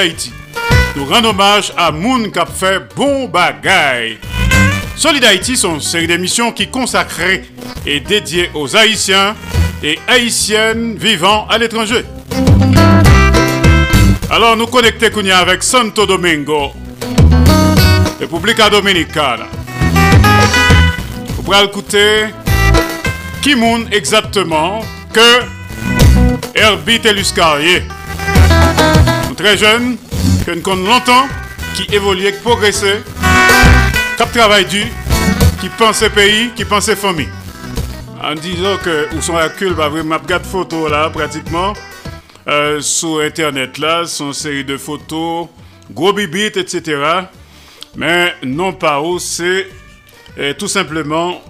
Nous rendons hommage à Moun qui a fait bon bagaille. Solid Haïti sont une série d'émissions qui consacrées et dédiées aux Haïtiens et Haïtiennes vivant à l'étranger. Alors nous connectons avec Santo Domingo, République Dominicana. Vous pourrez écouter qui exactement que Herbie Teluscarier. Très jeune, que nous longtemps, qui évolue, qui travaille dur, qui pense pays, qui pense famille. En disant que où sont la cul, bah, vraiment, de photos là, pratiquement, euh, sur internet là, son série de photos, gros bibit, etc. Mais non pas où, c'est euh, tout simplement.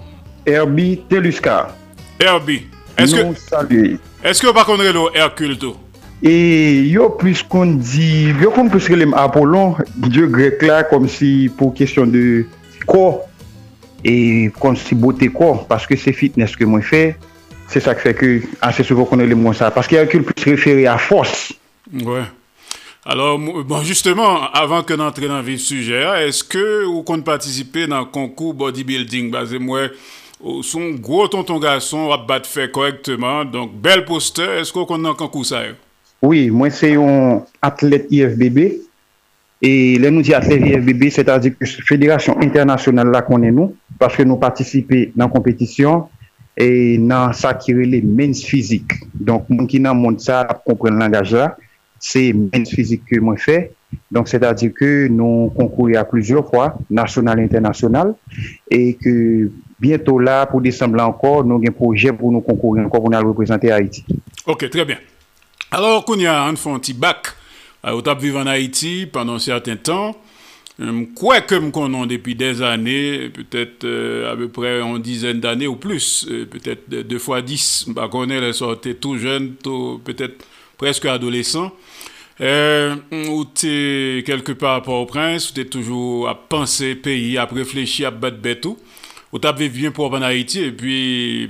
Herbie Teluscar. Herbie. Est-ce que. Est-ce que par contre, le Hercule tout? Et yo plus qu'on dit, yo qu'on plus que les Apollon, dieu grec là, comme si pour question de ko e konsi bote ko paske se fitness ke mwen fe se sa ke feke anse souvo konen le mwen sa paske Hercule pou se referi a fos ouais. Alors, bon, justement, avant ke nan tre nan vi suje a, eske ou kon patisipe nan konkou bodybuilding baze mwen son gro tonton gason wap bat fe korektman donk bel poster, eske ou kon nan konkou sa yo? Oui, mwen se yon atlet IFBB E lè nou di a CVFBB, se ta di Fédération Internationale la konen nou, paske nou patisipe nan kompetisyon, e nan sa kirele mens fizik. Donk moun ki nan moun sa ap kompren langaj la, se mens fizik ke mwen fe, donk se ta di ke nou konkouri a plizyo fwa, nasyonal, internasyonal, e ke bientou la pou desembla ankor, nou gen proje pou nou konkouri ankor pou nou al reprezenter Haiti. Ok, tre bien. Alors, koun ya an fon ti bak, Euh, ou tap vive an Haiti pandan certain tan, Mkwe ke m konon depi dez ane, petet euh, abe pre an dizen d'ane ou plus, euh, petet de fwa dis, mba konen lè sorte tou jen, petet preske adolesan, euh, ou te kelke pa apor ou prens, ou te toujou ap panse peyi, ap reflechi, ap bat betou, ou. Tap viv bien pou ap an Haiti, e pi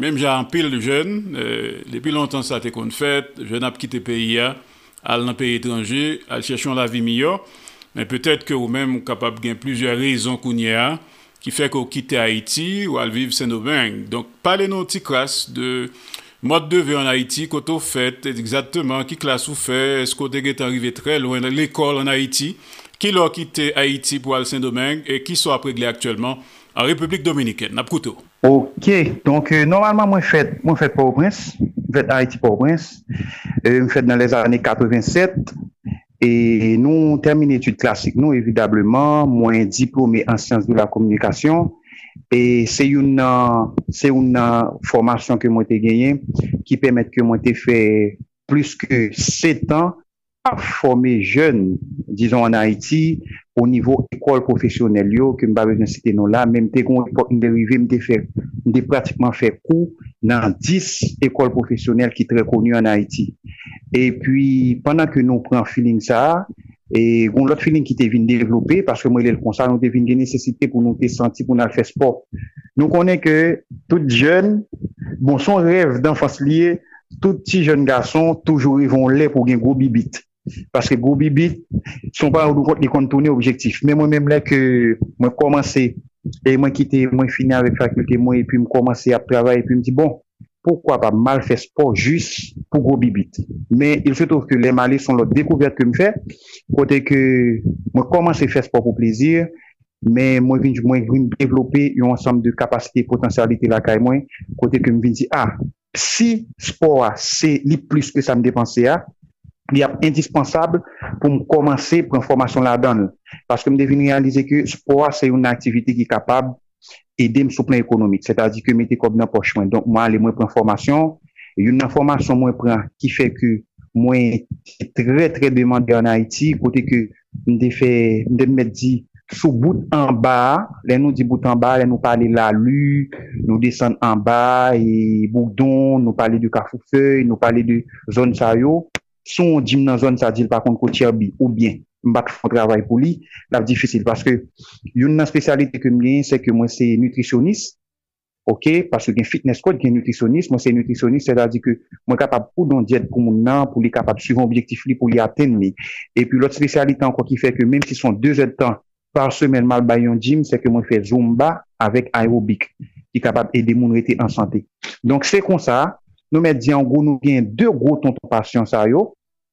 menm jan pil jen, depi euh, lontan sa te kon fèt, jen ap kite peyi ya, al nan peyi etranje, al chèchon la vi miyo, men petèt ke ou men mou kapab gen plizye rezon kounye a, ki fèk ou kite Haiti ou al viv Saint-Domingue. Donk pale nou ti kras de mod de ve an Haiti, koto fèt, exactement ki klas ou fè, eskote get anrive tre louen l'ekol an Haiti, ki lò kite Haiti pou al Saint-Domingue, e ki so apregle aktuellement an Republik Dominikèn. Nap koutou. Ok, donk euh, normalman mwen fèt, mwen fèt pa ou prins, je fais Haïti Port-au-Prince, euh, je fais dans les années 87, et nous terminé études classiques, nous, évidemment, moi, diplômé en sciences de la communication, et c'est une, c'est une formation que moi, j'ai gagnée, qui permet que moi, j'ai fait plus que 7 ans pa fome jen, dizon an Haiti, o nivou ekol profesyonel yo, ke mba bezon site nou la, menm te kon epok mbe rive, mte, fe, mte pratikman fe kou nan 10 ekol profesyonel ki tre konu an Haiti. E pi, pandan ke nou pran feeling sa, e kon lot feeling ki te vin devlope, paske mwen lè l konsa, nou te vin gen nesesite pou nou te senti pou nan fè sport. Nou konen ke tout jen, bon son rev d'enfans liye, tout ti jen gason, toujou rivon lè pou gen gro bibit. Paske gwo bibit, son pa ou do kote li kontouni objektif. Men mwen mèm lè ke mwen komanse, e mwen kite, mwen fini avè fakulte mwen, e pi mwen komanse ap travay, e pi mwen di bon, poukwa pa mal fè sport jist pou gwo bibit. Men il se touf ke lè malè son lot dekouvert ke mwen fè, kote ke mwen komanse fè sport pou plezir, men mwen vin mwen vin devlopè yon ansam de kapasite potensyalite la kay mwen, kote ke mwen vin di, ah, si sport a, se li plus ke sa m depanse a, li ap indispensable pou m komanse pou an formasyon la dan. Paske m devine realize ke spora se yon aktivite ki kapab edem sou plan ekonomik. Se ta di ke mette kob nan poch mwen. Donk mwen ale mwen pren formasyon. Yon nan formasyon mwen pren ki fe ke mwen tre tre demande an Haiti kote ke m de fe, m de met di sou bout an ba, lè nou di bout an ba, lè nou pale la lu, nou desen an ba, e boudon, nou pale du kafoufe, nou pale du zon sayo, son jim nan zon sa dil pa kont kotiya bi ou bien mbak fon travay pou li, la difisil. Paske yon nan spesyalite ke mwen, se ke mwen se nutrisyonist, ok, paske gen fitness code gen nutrisyonist, mwen se nutrisyonist, se la di ke mwen kapab pou don diet pou moun nan, pou li kapab suivon objektif li pou li aten li. E pi lot spesyalite anko ki fe ke menm si son 2 et tan par semen mal bayon jim, se ke mwen fe zumba avek aerobik, ki kapab ede moun rete an sante. Donk se kon sa, nou men di an gro nou gen 2 gro tonton pasyon sa yo,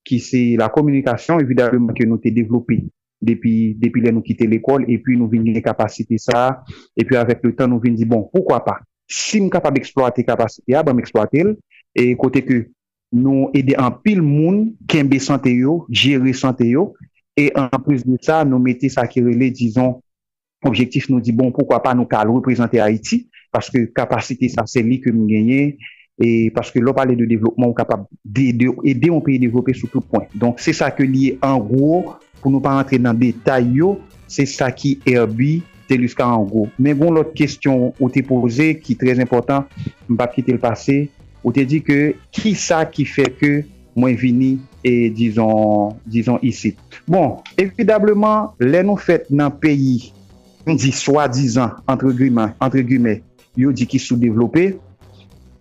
ki se la komunikasyon evidableman ke nou te devlopi depi, depi le nou kite l'ekol epi nou vin le kapasite sa epi avèk le tan nou vin di bon, poukwa pa? Si m kapab eksploate kapasite a, ba m eksploate el e kote ke nou ede an pil moun kembe sante yo, jere sante yo e an plus de sa nou mette sa kirele, dizon objektif nou di bon, poukwa pa nou kal reprezenter Haiti, paske kapasite sa se li ke m genye E paske lò pale de devlopman ou kapab de ede yon peyi devlope sou tout point. Donk se sa ke liye an gro pou nou pa rentre nan detay yo, se sa ki erbi te luska an gro. Men bon lot kestyon ou te pose ki trez important, mbap ki te l'pase, ou te di ke ki sa ki fe ke mwen vini e dizon, dizon isi. Bon, evidableman, lè nou fèt nan peyi, mwen di swa dizan, entre gume, yo di ki sou devlopè,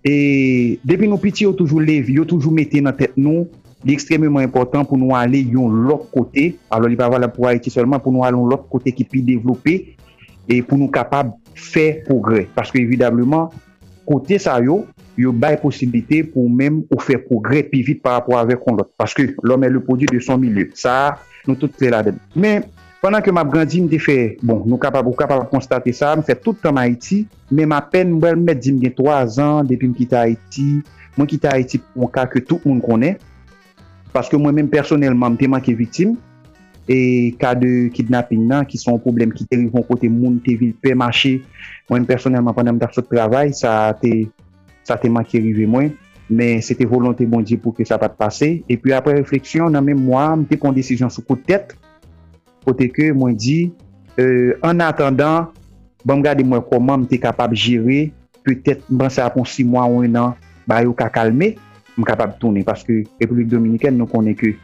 E depi nou piti yo toujou lev, yo toujou mette nan tet nou, li ekstremement important pou nou ale yon lop kote, alo li pa vala pou Haiti solman, pou nou ale yon lop kote ki pi devlope, e pou nou kapab fè progrè. Paske evidableman, kote sa yo, yo bay posibilite pou mèm ou fè progrè pi vit par rapport avè kon lot. Paske lòm è le podi de son milieu. Sa, nou tout fè la den. Men, Pendan ke m ap grandi, m te fe, bon, nou kapab ou kapab konstate sa, m fe tout an Haiti, men m apen m met di m gen 3 an, depi m kita Haiti, mwen kita Haiti pou m ka ke tout moun konen, paske mwen men personelman m te manke vitim, e ka de kidnapping nan, ki son problem ki te rivon kote moun, te vil pe mache, mwen personelman pandan m ta fote travay, sa te, sa te manke rive mwen, men se te volante bon di pou ke sa pat pase, e pi apre refleksyon nan men mwa, m te pon desisyon sou kou tete, kote ke mwen di, euh, an atendan, ban m gade mwen koman m te kapab jere, petet ban sa apon 6 mwa ou 1 an, ba yo ka kalme, m kapab toune, paske Republik Dominiken nou konen ke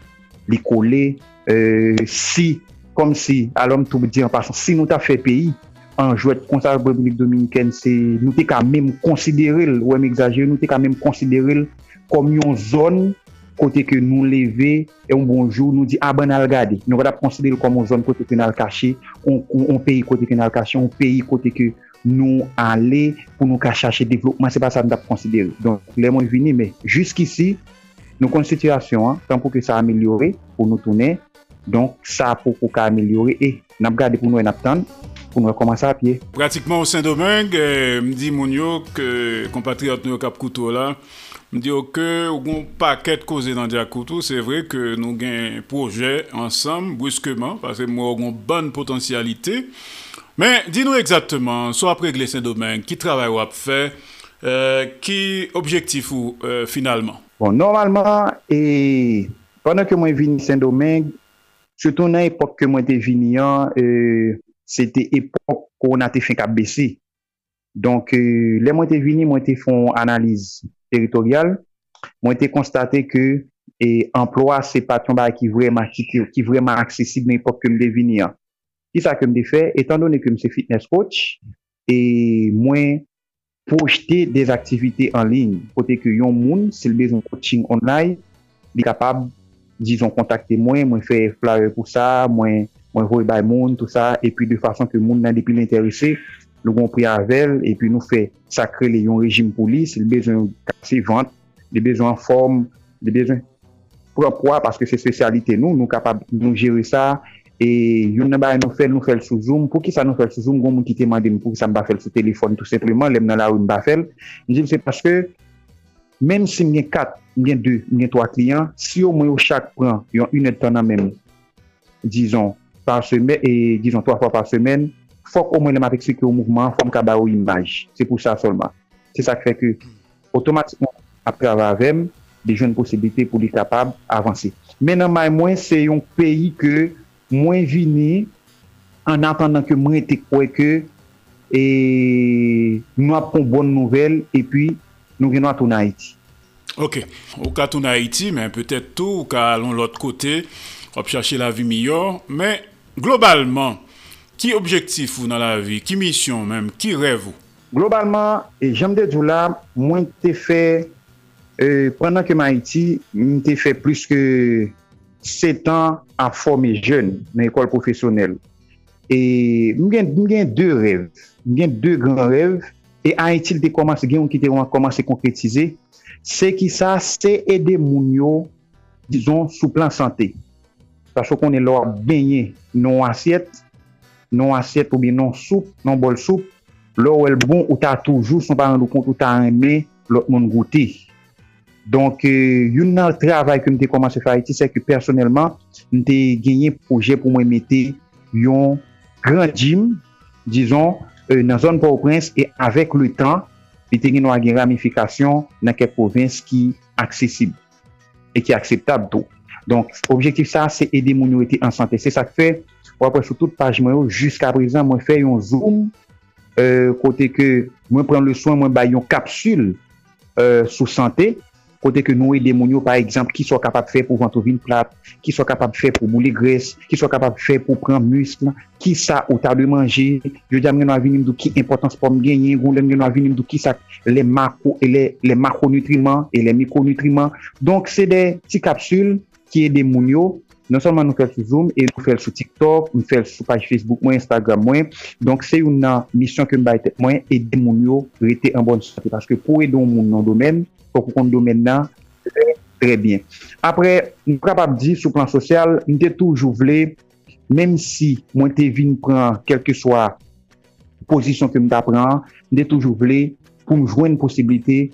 li kole, euh, si, kom si, alom tou di an pasan, si nou ta fe peyi, an jwet konta Republik Dominiken, se nou te ka mèm konsidere l, ou m exagere, nou te ka mèm konsidere l, kom yon zon, kote ke nou leve, e un bonjou, nou di ah, aban al gade. Nou gada konsidere kom ou zon kote ke nou al kache, ou peyi kote ke nou al kache, ou peyi kote ke nou ale pou nou ka chache devlopman, se pa sa nou gada konsidere. Don, lè mwen vini, me, jiskisi, nou kon situasyon, tan pou ke sa amelyore, pou nou toune, don, sa pou pou ka amelyore, e, nap gade pou nou en ap tan, pou nou rekomansa apye. Pratikman ou Saint-Domingue, eh, mdi moun yo, kompatriot nou kap koutou la, Mdiyo ke ou goun paket koze nan Diakoutou, se vre ke nou gen proje ansam, bruskeman, pase mwen ou goun ban potensyalite. Men, di nou ekzatman, so apre Glesen Domen, ki travay wap fe, euh, ki objektif ou euh, finalman? Bon, normalman, e, panan ke mwen vini Glesen Domen, soutou nan epok ke mwen te vini an, e, se te epok kon a te fin kap besi. Donk, e, le mwen te vini, mwen te fon analize. teritorial, mwen te konstate ke e emplwa se patyon ba ki vreman, ki, ki vreman aksesib nan epok ke mde vini an. Ki sa ke mde fe, etan donen ke se fitness coach, e mwen projete des aktivite an lin, kote ke yon moun, se l bezon coaching online, li kapab, dizon kontakte mwen, mwen fe flare pou sa, mwen mwen voy bay moun, tout sa, epi de fason ke moun nan depi l'interese, nou gon pri priyavel, epi nou fè sakre le yon rejim polis, le bezon kase vant, le bezon form, le bezon propwa, paske se spesyalite nou, nou kapab nou jere sa, e yon nan bay nou fè, nou fèl sou zoom, pou ki sa nou fèl sou zoom, goun moun ki te mande mou pou ki sa mba fèl sou telefon, tout sepleman, lem nan la ou mba fel, njim se paske, menm si mwen 4, mwen 2, mwen 3 kliyan, si yo mwen yo chak pran, yon 1 etan nan menm, dizon, par semen, e dizon 3 fwa par semen, fok ou mwen lèm map eksplike ou mouvman, fòm m kaba ou imaj. Se pou sa solman. Se sa kre ke, otomatikman, apre avavem, de joun posibite pou li kapab avanse. Menan may mwen, se yon peyi ke mwen vini, an apandan ke mwen te kwe ke, e nou ap kon bon nouvel, e pi nou genou na Haiti. Ok, ou ka tou na Haiti, men petet tou, ou ka alon lot kote, op chache la vi miyor, men globalman, Ki objektif ou nan la vi? Ki misyon menm? Ki rev ou? Globalman, e jom de djou la, mwen te fe, euh, prendan ke ma iti, mwen te fe plus ke 7 an a forme jen nan ekol profesyonel. E mwen gen 2 rev, mwen gen 2 gran rev, e a iti te komanse gen, mwen ki te komanse konkretize, se ki sa se ede moun yo, dizon, sou plan sante. Paso konen lor benye non asyet, non asyet ou bi non soup, non bol soup, lò ou el bon ou ta toujou son pa an lou kont ou ta anme lòt moun gouti. Donk, euh, yon nan travay ke mte komanse fay iti, se ke personelman, mte genye proje pou mwen mette yon gran jim, dizon, euh, nan zon Port-au-Prince, e avek le tan, mte genye nou agen ramifikasyon nan ke provins ki aksesib, e ki akseptab do. Donk, objektif sa, se ede moun yo ete an sante. Se sa ke fe, wapre sou tout page mwen yo, jiska prezant mwen fè yon zoom, euh, kote ke mwen pren le soin mwen bay yon kapsul euh, sou sante, kote ke nou e demonyo par exemple ki so kapap fè pou vantovin plat, ki so kapap fè pou mouli gres, ki so kapap fè pou pran muskl, ki sa ou ta de manje, yo diam gen nou avinim do ki importans pou m genyen, gounlem gen nou avinim do ki sa le mako, le, le makonutriman, le mikonutrimant. Donk se de ti kapsul ki e demonyo Non solman nou fel sou Zoom, e nou fel sou TikTok, nou fel sou page Facebook mwen, Instagram mwen. Donk se yon nan misyon ke mba etet mwen, e den moun yo rete an bon sote. Paske pou e don moun nan domen, pou kon domen nan, tre bien. Apre, nou kapap di sou plan sosyal, nou te toujou vle, menm si mwen te vin pran kelke swa posisyon ke mta pran, nou te toujou vle pou m jwen posibilite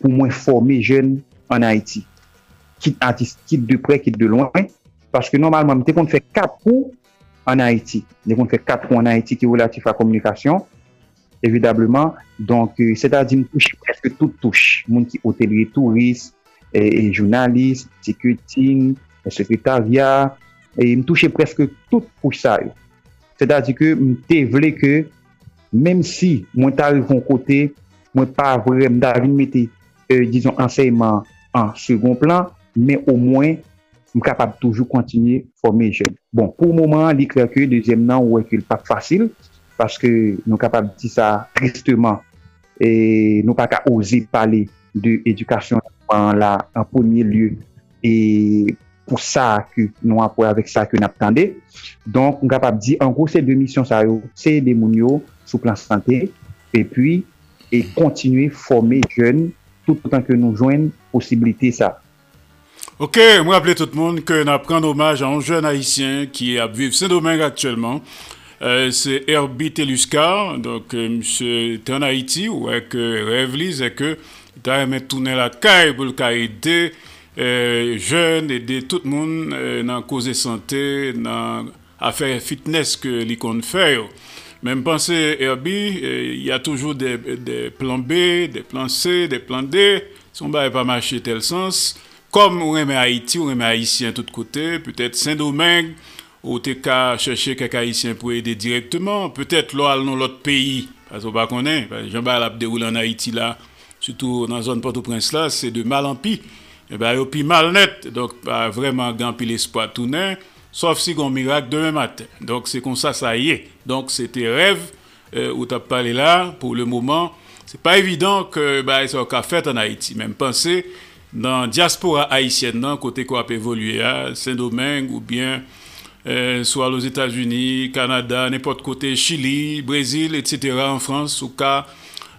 pou mwen forme jen an Haiti. Kit artist, kit de pre, kit de loin, Paske normalman, mwen te kon fè 4 kou an Haiti. Mte kon fè 4 kou an Haiti ki relatif a komunikasyon. Evidableman, donk, euh, se ta di m touche preske tout touche. Moun ki hotelier, tourist, e jounalist, security, sekretariat, e m touche preske tout touche sa yo. Se ta di ke m te vle ke, menm si mwen ta yon kote, mwen pa vre m da vin mette, e, euh, dizon, anseyman an second plan, men o mwen m kapab toujou kontinye forme jen. Bon, pou mouman, li kreke, dezem nan, wè ke l pa fasil, paske nou kapab di sa tristeman, e nou pa ka ozi pale de edukasyon an la, an pounye lye, e pou sa ke nou apwe avèk sa ke nap ap tande. Donk, nou kapab di, an gros se de misyon sa yo, se de moun yo sou plan sante, e pi, e kontinye forme jen, tout an ke nou jwen posibilite sa. Ok, mwen aple tout moun ke nan pren omaj an jen haisyen ki ap viv Saint-Domingue aktuelman. Euh, se Herbie Teluska, euh, msè te an Haiti, ou ek rev li, se ke ta eme tounen la kay pou l ka ede euh, jen, ede tout moun nan koze sante, nan afer fitness ke li kon fè yo. Men mpense Herbie, euh, y a toujou de, de plan B, de plan C, de plan D, son ba e pa mache tel sens. Kom ou reme Haiti, ou reme Haitien tout kote, peut-être Saint-Domingue, ou te ka chèche kak Haitien pou ede direktman, peut-être lo al nou lot peyi, pas ou pa konen, jen ba al ap deroule an Haiti la, soutou nan zon Port-au-Prince la, se de mal an pi, e ba yo pi mal net, donk pa vreman gan pi l'espoi tounen, sauf si gon mirak demen maten. Donk se kon sa sa ye, donk se te rev, euh, ou tap pale la, pou le mouman, se pa evidant ke ba e, yon ka fèt an Haiti, menm panse, nan diaspora haisyen nan, kote ko ap evolye a, Saint-Domingue ou bien euh, sou al os Etats-Unis, Kanada, nepot kote Chili, Brésil, etc. an Frans ou ka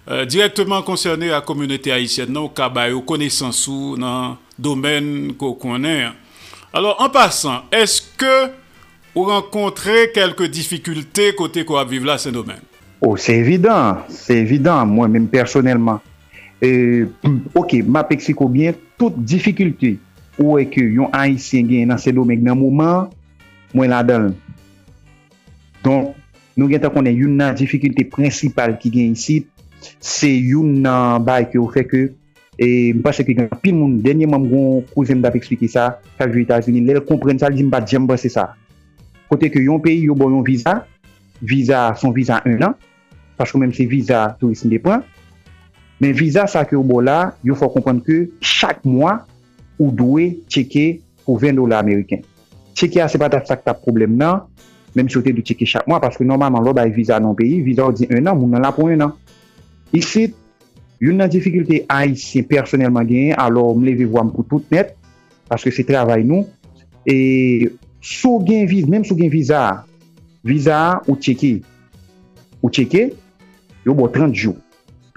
euh, direktman konserne a komunite haisyen nan ou ka bayo konesansou nan domen ko konen. Alors, an pasan, eske ou renkontre kelke difikulte kote ko ap vive la Saint-Domingue? Oh, c'est évident, c'est évident. Moi-même, personnellement, e, ok, map eksiko bien, tout difikulti ou e ke yon Haitien gen nan se domen nan mouman, mwen la dan. Don, nou gen ta konen yon nan difikulti prinsipal ki gen isi, se yon nan bay ke ou feke, E mpa se ki gen pil moun, denye mam goun kouzem dap eksplike sa, kajou Etats-Unis, lèl kompren sa, li mba djem se sa. Kote ke yon peyi yon bon yon viza, viza, son viza 1 an, pasko menm se viza tourisme de pran, Men viza sa ke ou bo la, yo fò kompon ke chak mwa ou dwe cheke pou 20 dola Ameriken. Cheke a se pa ta sak ta problem nan, menm sote de cheke chak mwa, paske normalman lò bay viza nan peyi, viza ou di 1 an, moun nan la pou 1 an. Isi, yon nan difikilte a isi personelman genye, alò mleve m pou tout net, paske se travay nou, e sou gen viza, menm sou gen viza, viza ou cheke, ou cheke, yo bo 30 jou.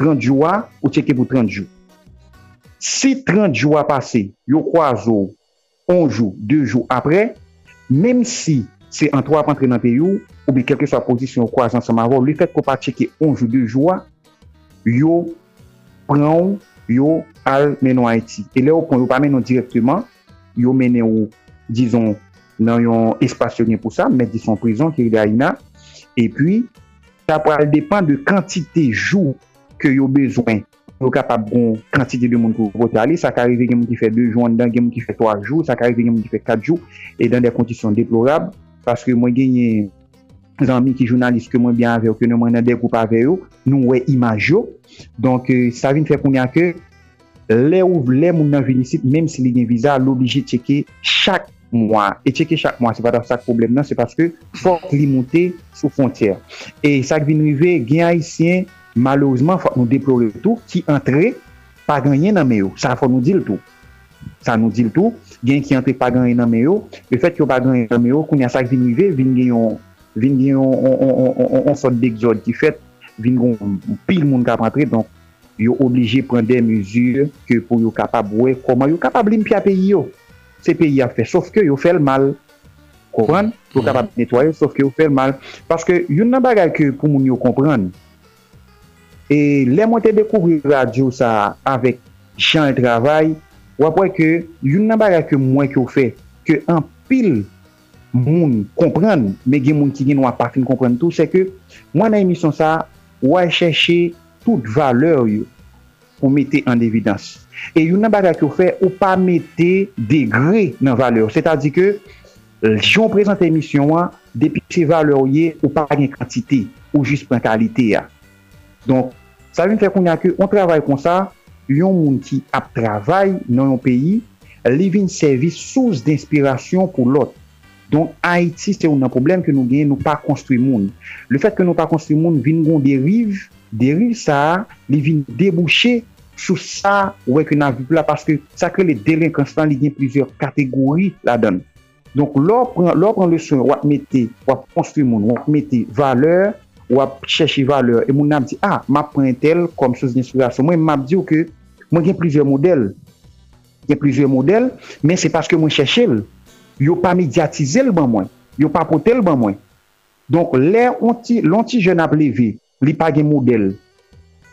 30 jou a, ou cheke pou 30 jou. Si 30 jou a pase, yo kwa zo 1 jou, 2 jou apre, menm si se an 3 ap pantre nan pe yo, ou bi kelke sa pozisyon kwa zan sa mavo, li fet ko pa cheke 1 jou, 2 jou a, yo pran yo al menon Haiti. E le yo pran yo pa menon direktyman, yo menen yo, dizon, nan yon espasyonen pou sa, met di son prizon ki yon da ina, e pi, sa pral depan de kantite jou ke yo bezwen. Yo kapab bon kantite de moun pou vote ale, sa ka arrive gen moun ki fe 2 jou, an dan gen moun ki fe 3 jou, sa ka arrive gen moun ki fe 4 jou, e dan de kondisyon deplorab, paske mwen genye zanmi ki jounalist ke mwen byan aveyo, ke nou mwen nan de koupa aveyo, nou we imaj yo, donk sa vin fe kounyan ke, le ou le moun nan vinisit, menm si li gen viza, l'oblije cheke chak mwa, e cheke chak mwa, se pa da sak problem nan, se paske fok li monte sou fontyer. E sak vin rive gen haisyen, malouzman fwa nou deplore tout, ki entre pa ganyen nan meyo. Sa fwa nou dil tout. Sa nou dil tout, gen ki entre pa ganyen nan meyo, le fet ki yo pa ganyen nan meyo, koun yasak vin rive, vin gen yon, vin gen yon, on sot dek jod ki fet, vin gen pil moun kap rentre, donk yo oblije pren de mezur ke pou yo kapab wè, koman yo kapab limpi a peyi yo. Se peyi a fe, sof ke yo fel mal. Koran, yo kapab netwaye, sof ke yo fel mal. Paske yon nan bagay ke pou moun yo kompran, E le te dekouvri radio sa avèk chan e travay, wapwè ke yon nan bagay ke mwen ki ou fe, ke an pil moun kompren, me gen moun ki gen wapafin kompren tou, se ke mwen nan emisyon sa, wè chèche tout valeur yo pou mette an evidans. E yon nan bagay ki ou fe, ou pa mette degre nan valeur. Se ta di ke, joun prezante emisyon an, depi se valeur ye, ou pa gen kantite, ou jist pren kalite ya. Donk, Sa vin fè kon ya ke, on travay kon sa, yon moun ki ap travay nan yon peyi, li vin servi souz d'inspirasyon pou lot. Don Haiti, se yon nan problem ke nou gen nou pa konstruy moun. Le fèt ke nou pa konstruy moun, vin goun deriv, deriv sa, li vin debouchè sou sa wè ke nan vip la, paske sa ke le delinkonstan li gen plizèr kategori la don. Donk lò pran, pran le son, wap mette, wap konstruy moun, wap mette valeur, wap chèchi valeur. E moun ap di, ah, map pren tel kom souz d'inspirasyon. Mwen map di ou ke, mwen gen plizye model. Gen plizye model, men se paske mwen chèche l, Yo pa mediatize l ban mwen. Yo pa pote l ban mwen. Donk, lè lonti jen ap leve, li pa gen model.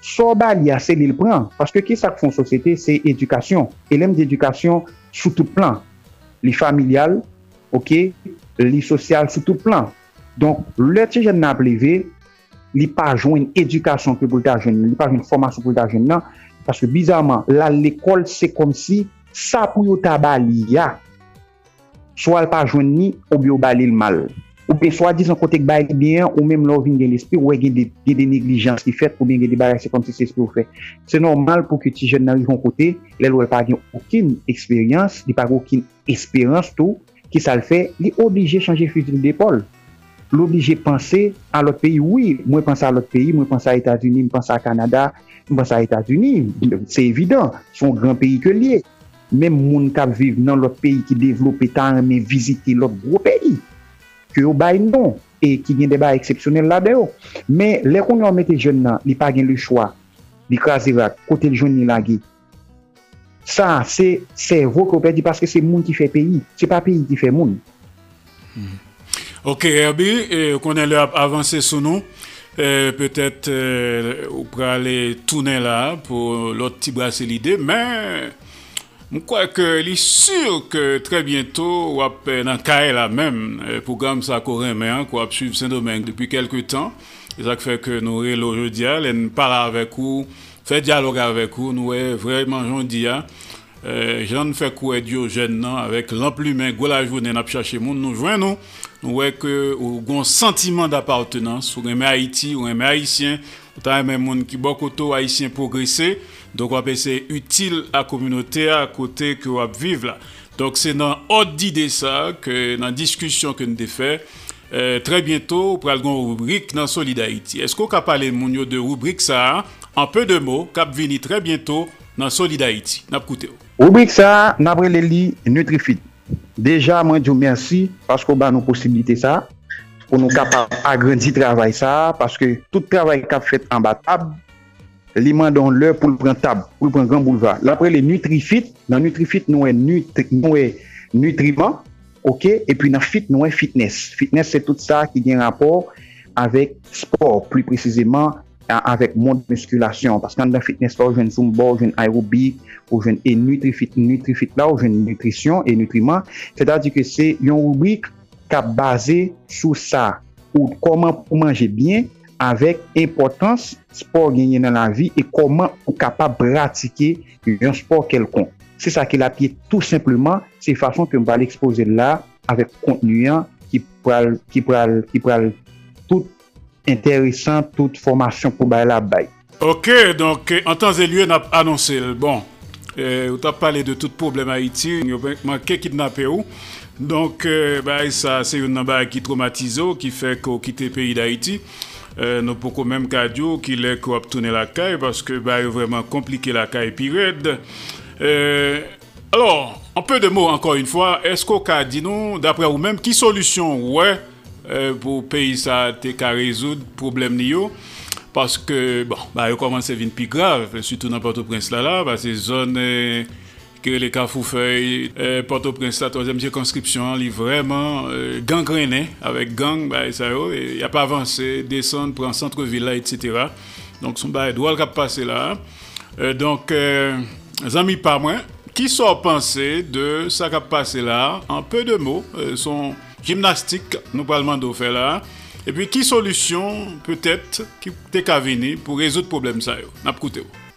So ba li ase li l pran. Paske ki sa k fon sosyete, se edukasyon. Elem di edukasyon sou tout plan. Li familial, ok, li sosyal sou tout plan. Donk, lè ti jen ap leve, li pa jwen edukasyon ki pou ta jwen, li pa jwen formasyon pou ta jwen nan, paske bizarman, la l'ekol se kom si, sa pou yo taba li ya, so al pa jwen ni, ou bi yo bali l mal. Ou pe so a dizan kotek bali bien, ou menm lor vin gen l'espri, ou e gen de, de neglijans ki fet, ou ben gen de bari se kom si se espri ou fet. Se normal pou ki ti jen nan yon kote, lè lou el pa gen okin eksperyans, li pa gen okin esperans tou, ki sa l fe, li oblije chanje fuzil depol. l'oblige pense a lot peyi. Oui, mwen pense a lot peyi, mwen pense a Etats-Unis, mwen pense a Kanada, mwen pense a Etats-Unis. Se evidant, son gran peyi ke liye. Men moun kap vive nan lot peyi ki devlope tan men vizite lot gro peyi. Ke yo bay non, e ki gen deba eksepsyonel la deyo. Men, le kon yon mette jen nan, li pa gen le chwa, li krasi vat, kote l joun ni lagi. Sa, se, se vok yo pedi paske se moun ki fe peyi, se pa peyi ki fe moun. Hmm. Ok, Herbie, e, konen lè ap avanse sou nou, eh, petèt eh, ou pralè tounen la pou lot ti brase lide, men mwen kwa ke li sur ke tre bientou wap e, nan kae la men, eh, program sa koren men, kwa ap suiv Saint-Domingue depi kelke tan, e zak fè ke nou re lo jodia, lè nou pala avèk ou, fè diyalog avèk ou, nou e vreman jondia, e, jan fè kou e diyo jen nan, avèk l'amplumen, gwo la jounen ap chache moun, nou jwen nou, nou wè ke ou gon sentiman d'apartenans, ou reme Haiti, ou reme Haitien, ou ta reme moun ki bokoto Haitien progresè, donk wap ese util a kominote a kote ke wap vive la. Donk se nan odi de sa, ke nan diskusyon ke nou de fè, euh, tre bientou pral gon rubrik nan Solid Haiti. Esko ka pale moun yo de rubrik sa, an pe de mo, kap vini tre bientou nan Solid Haiti. Nap koute yo. Rubrik sa, nabre le li Nutrifit. Deja mwen diyo mersi pasko ba nou posibilite sa pou nou kapap agrandi travay sa paske tout travay kap fet an ba tab li mandon lè pou l'pren tab, pou l'pren gran bouleva. L'apre le nutrifit, nan nutrifit nou e, e nutriman, ok, e pi nan fit nou e fitness. Fitness se tout sa ki gen rapor avèk sport, pli precizeman avèk moun muskulasyon. Paskan dan fitness la ou jwen zumba, ou jwen aerobik, ou jwen e nutrifit, nutrifit la ou jwen nutrisyon e nutriman. Se da di ke se yon rubrik ka base sou sa ou koman pou manje bien avèk importans sport genye nan la vi e koman pou kapab pratike yon sport kelkon. Se sa ke la piye tout simplement se fason ke mba l'expose la avèk kontenuyan ki pral, ki pral, ki pral tout enteresan tout formasyon pou bay la bay. Ok, donk an tan zè lye nap anonsel. Bon, euh, ou ta pale de tout problem Haiti, yo manke kidnapè ou. Donk, euh, bay sa se yon nan ki traumatizo, ki fek ou kite peyi d'Haiti. Euh, nou poko menm kadyo ki lek ou ap toune la kay, paske bay yo vreman komplike la kay pi red. Alors, an pe de mou ankon yon fwa, esko ka di nou, dapre ou menm, ki solusyon wè, ouais, Euh, pou peyi sa te ka rezoud problem ni yo. Paske, bon, ba yo komanse vin pi grav, sütou nan Port-au-Prince la la, ba se zon kre le ka Foufeuille, Port-au-Prince la, toazem cirkonskripsyon, li vreman gangrenen, avek gang, ba sa yo, ya pa avanse, desen, pran centre-ville la, etc. Donk son ba e dwal kap pase la. Euh, Donk, zami euh, pa mwen, ki so panse de sa kap pase la, an pe de mo, son... gymnastique nous parlons de faire là et puis qui solution peut-être qui peut venir pour résoudre problème ça yo n'a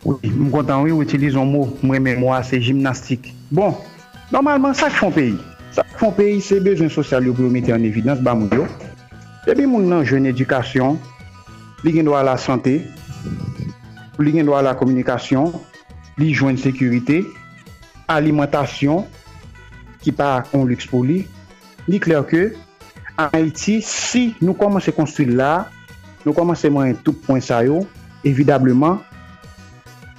Oui, m kontan wè ou itilize mou mwen mè mwa se jimnastik. Bon, normalman sa k fon peyi. Sa k fon peyi se bezon sosyal yo pou mette an evidans ba moun yo. Ebi moun nan jwen edukasyon, li gen do a la sante, li gen do a la komunikasyon, li jwen sekurite, alimentasyon, ki pa kon lüks pou li, li kler ke, an Haiti, si nou komanse konstuit la, nou komanse mwen tout pon sa yo, evidableman,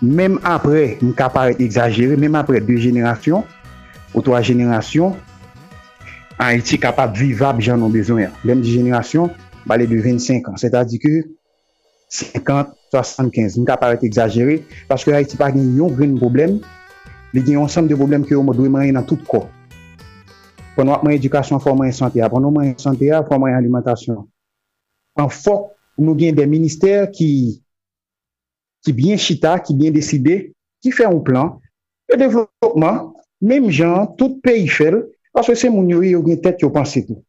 menm apre, mwen ka paret exagere, menm apre 2 jenerasyon, ou 3 jenerasyon, an Haiti kapap vivab jan nou bezon ya. Lem di jenerasyon, bale de 25 an, se ta di ke, 50, 75, mwen ka paret exagere, paske Haiti pa gen yon gren problem, li gen yon sam de problem ki yo mwen dwe mwen yon an tout ko. Pon wap mwen edukasyon, fò mwen sante a. Pon wap mwen sante a, fò mwen alimentasyon. An fòk nou gen de minister ki ki bien chita, ki bien deside, ki fè ou plan, e devlopman, mèm jan, tout peyi fèl, aswe se moun yo yo gen tèt yo panse tout.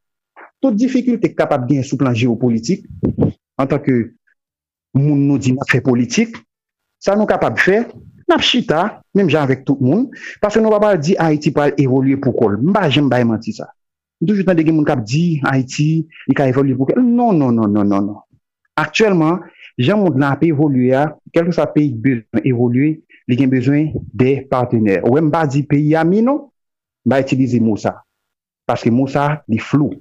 Tout difikilte kapap gen sou plan geopolitik, an tanke moun nou di matre politik, sa nou kapap fè, Nap chita, menm jan vek tout moun, pase nou wapal di Haiti pal evolye pou kol. Mba jen bay manti sa. Doujou tan de gen moun kap di Haiti, li ka evolye pou kol. Non, non, non, non, non, non. Aktuellement, jan moun nan pe evolye a, kelke sa peyi bezwen evolye, li gen bezwen de partener. Ou mba di peyi a mi non, mba itilize mousa. Paske mousa li flou.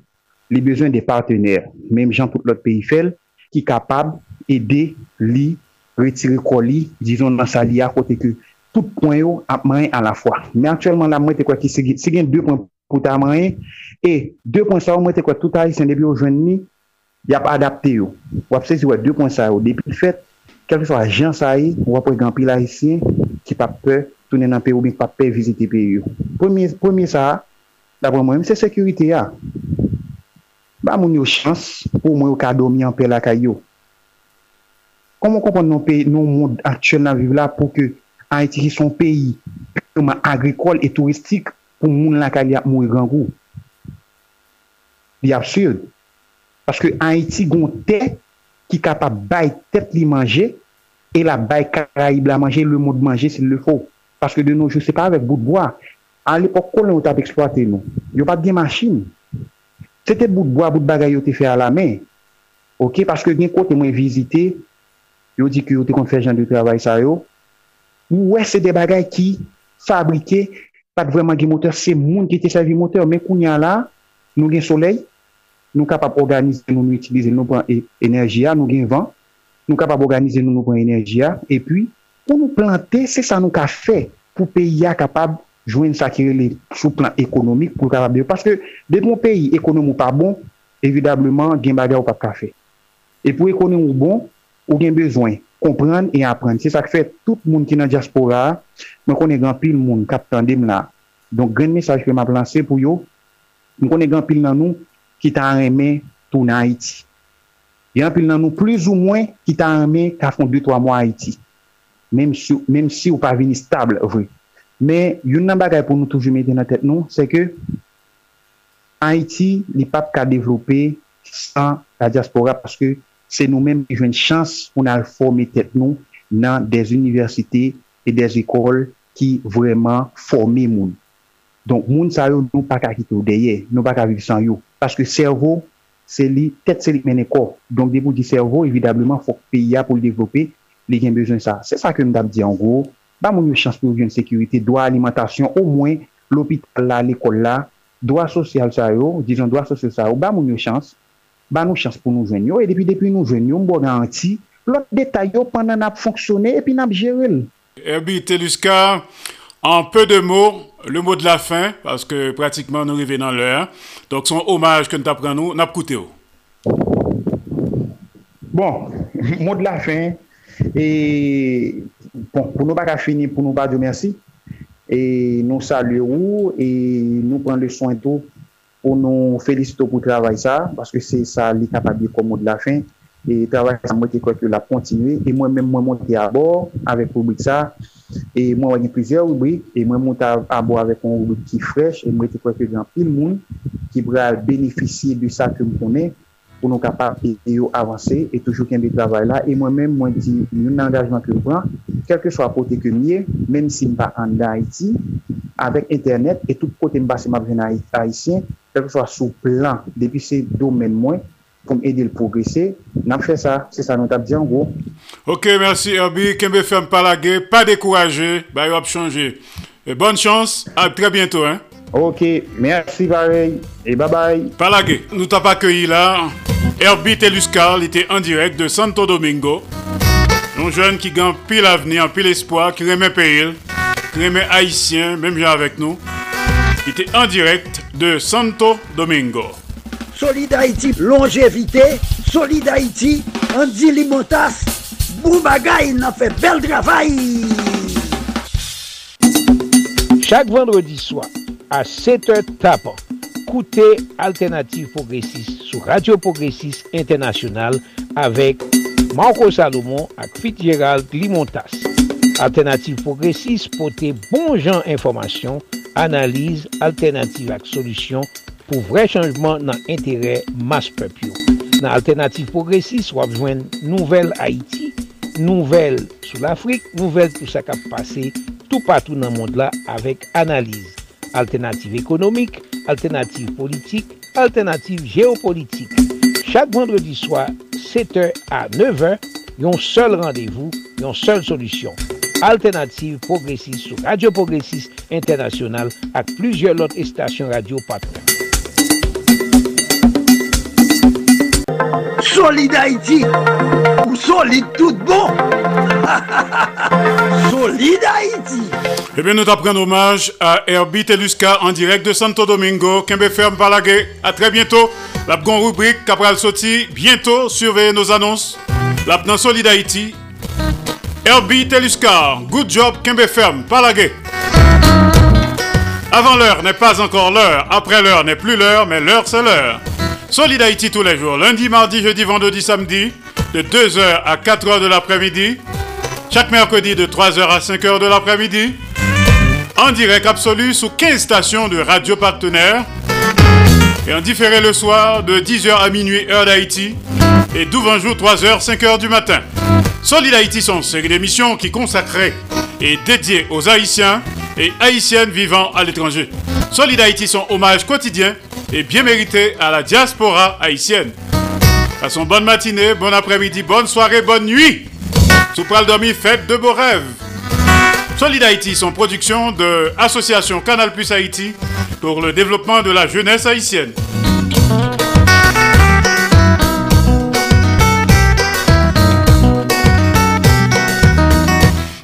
Li bezwen de partener. Menm jan tout lot peyi fel, ki kapab ede li retire koli, dizon nan sa li a kote ke tout pon yo ap mayen a la fwa. Men aktuelman la mwen te kwa ki se gen 2 pon pou ta mayen, e 2 pon sa yo mwen te kwa tout a yi sen debi yo jwen ni, yap adapte yo. Wap se si wè 2 pon sa yo. Depi fèt, kelke so a jan sa yi, wap wè gampi la yisi, ki pa pe tounen nan pe ou bin pa pe vizite pe yo. Premier sa, la pou mwen, se sekurite ya. Ba moun yo chans pou mwen yo ka domi an pe la kay yo. Koman kompon nou peyi, nou moun aktyel nan vive la pou ke Haiti ki son peyi pouman agrikol et touristik pou moun lakal ya moun gangou? Li absurd. Paske Haiti goun te ki kapap bay tet li manje e la bay karaib la manje, le moun manje se le fo. Paske de nou, je se pa avek bout boa. A l'epok kon nou tap eksploate nou. Yo pat gen masin. Se te bout boa, bout bagay yo te fe a la men. Ok, paske gen kote mwen vizite... yo di ki yo te kon fè jan de travay sa yo, ou wè se de bagay ki fabrike, pat vreman gen moteur, se moun ki te servi moteur, men koun yan la, nou gen soley, nou kapap organize nou nou itilize nou pran e, enerji nou gen van, nou kapap organize nou nou pran enerji e pi, pou nou plante, se sa nou ka fè, pou peyi ya kapab jwen sakire le sou plan ekonomik pou kapab de yo, paske de ton peyi ekonomou pa bon, evidableman gen bagay ou pa ka fè. E pou ekonomi ou bon, ou gen bezwen kompran e apren. Se sa k fe tout moun ki nan diaspora, mwen konen gen pil moun kap tandem la. Donk gen mesaj ke m ap lanse pou yo, mwen konen gen pil nan nou ki ta reme tou nan Haiti. Gen pil nan nou plus ou mwen ki ta reme ka fon 2-3 mwa Haiti. Mem si, si ou pa vini stable, vwe. Men, yon nan bagay pou nou toujou mette nan tet nou, se ke Haiti li pap ka devlope san la diaspora paske se nou menm jwen chans pou nan forme tet nou nan des universite e des ekol ki vreman forme moun. Donk moun sa yo nou pa ka kito deye, nou pa ka viv san yo. Paske servo, se li, tet se li mene ko. Donk debou di servo, evidableman fok piya pou li devlope, li gen bezon sa. Se sa ke nou dap di an gro, ba moun yo chans pou yon sekurite, doa alimentasyon, ou mwen l'opital la, l'ekol la, doa sosyal sa yo, dijon doa sosyal sa yo, ba moun yo chans, ba nou chans pou nou jwen yo, e depi depi nou jwen yo, mbo ganti, lot detay yo pandan ap fonksyone, epi nap jerel. Herbie Teluska, en peu de mots, le mot de la fin, parce que pratiquement nous arrivons dans l'heure, donc son hommage que nous t'apprenons, nous, nous apprêtons. Bon, mot de la fin, et bon, pou nou baka fini, pou nou baka diyo mersi, et nou saluerou, et nou pren le soin tou, pou nou felisito pou travay sa, paske se sa li kapabli komod la fin, e travay sa mwen te kwek yo la kontinue, e mwen mwen mwen monte a bor, avek rubrik sa, e mwen wanyan plizier rubrik, e mwen monte a bor avek yon rubrik ki frech, e mwen te kwek yo jan pil moun, ki bral benefisye de sa ke mwen konen, pou nou kapap yo avanse e toujou ken de travay la. E mwen men mwen di, nou nan angajman ke pran, kelke swa pote ke miye, menm si mba an da Haiti, avek internet, et tout kote mba se mba ven Haitien, kelke swa sou plan, depi se domen mwen, pou m edi l progresser, nan fè sa, se sa nou tap di an gwo. Ok, mersi Herbi, kembe fèm palage, pa dekouraje, ba yo ap chanje. E bonne chans, a tre bientou, hein? Ok, merci pareil, et bye bye. Palague, nous t'avons accueilli là. Herbie Teluscar, il était en direct de Santo Domingo. Un jeune qui gagne pile avenir, pile espoir, qui remet pays, qui remet haïtien, même gens avec nous. Il était en direct de Santo Domingo. Solid Haïti, longévité, Solid Haïti, Andy Limotas, Boubagaï, il a fait bel travail. Chaque vendredi soir, a 7 h tapan. Koute Alternative Progressive sou Radio Progressive International avek Marco Salomon ak Fitzgerald Limontas. Alternative Progressive pote bon jan informasyon, analize, alternative ak solusyon pou vre chanjman nan entere mas pepyo. Nan Alternative Progressive wap jwen nouvel Haiti, nouvel sou l'Afrique, nouvel tout sa kap pase, tout patou nan mond la avek analize. Alternative économique, alternative politique, alternative géopolitique. Chaque vendredi soir, 7h à 9h, yon seul rendez-vous, yon seule solution. Alternative progressiste sous Radio Progressiste International ak plusieurs lot estasyon radio patron. Solid Haïti, ou solide tout bon. solide Haïti. Eh bien, nous t'apprenons hommage à Herbie Telusca en direct de Santo Domingo. Kembe Ferme Palagé. À très bientôt. La grande rubrique Capral Soti. Bientôt, surveillez nos annonces. La dans Solid Haïti. Herbie Telusca. Good job, Kembe Ferme Palagé. Avant l'heure n'est pas encore l'heure. Après l'heure n'est plus l'heure, mais l'heure c'est l'heure. Solid Haïti tous les jours, lundi, mardi, jeudi, vendredi, samedi, de 2h à 4h de l'après-midi. Chaque mercredi de 3h à 5h de l'après-midi. En direct absolu sous 15 stations de radio partenaires. Et en différé le soir de 10h à minuit, heure d'Haïti. Et 12 jour, 3h, 5h du matin. Solid Haïti sont série d'émissions qui consacrées et dédiées aux Haïtiens et Haïtiennes vivant à l'étranger. Solid Haïti sont hommage quotidien et bien mérité à la diaspora haïtienne. Passons bonne matinée, bon après-midi, bonne soirée, bonne nuit. Sous pral dormi, fête de beaux rêves. Solid Haïti, son production de Association Canal Plus Haïti pour le développement de la jeunesse haïtienne.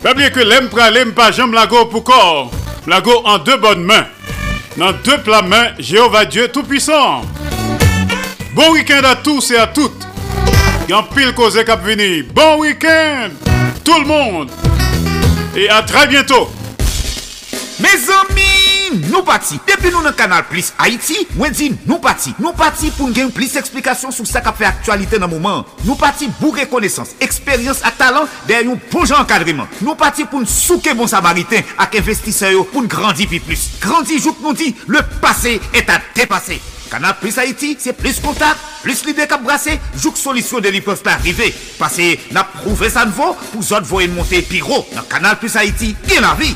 Pas que l'aime l'aime pas, j'aime pour corps. Lago en deux bonnes mains. Dans deux plats mains, Jéhovah Dieu Tout-Puissant. Bon week-end à tous et à toutes. Y'en pile cause cap vini. Bon week-end, tout le monde. Et à très bientôt. Mes amis, di nou pati. Depi nou nan kanal Plus Haiti, mwen di nou pati. Nou pati pou n gen plis eksplikasyon sou sa ka fe aktualite nan mouman. Nou pati bou rekonesans, eksperyans a talant der yon bon poujan enkadriman. Nou pati pou n souke bon samariten ak investiseyo pou n grandi pi plus. Grandi jouk nou di, le pase et a depase. Kanal Plus Haiti, se plus kontak, plus li dek ap brase, jouk solisyon de li pef pa arrive. Pase, nap prouve san vo, pou zot vo en monte pi ro. Nan Kanal Plus Haiti, gen la vi.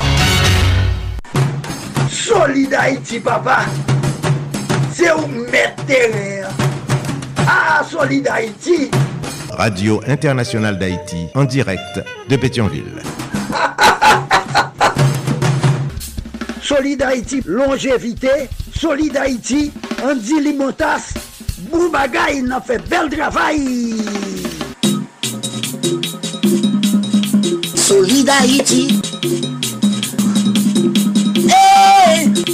Solid Haïti, papa. C'est où mettre Ah, Solid Haïti. Radio Internationale d'Haïti, en direct de Pétionville. Solid Haïti, longévité. Solid Haïti, Andy Limotas. Boubagaï, il a fait bel travail. Solid Haïti.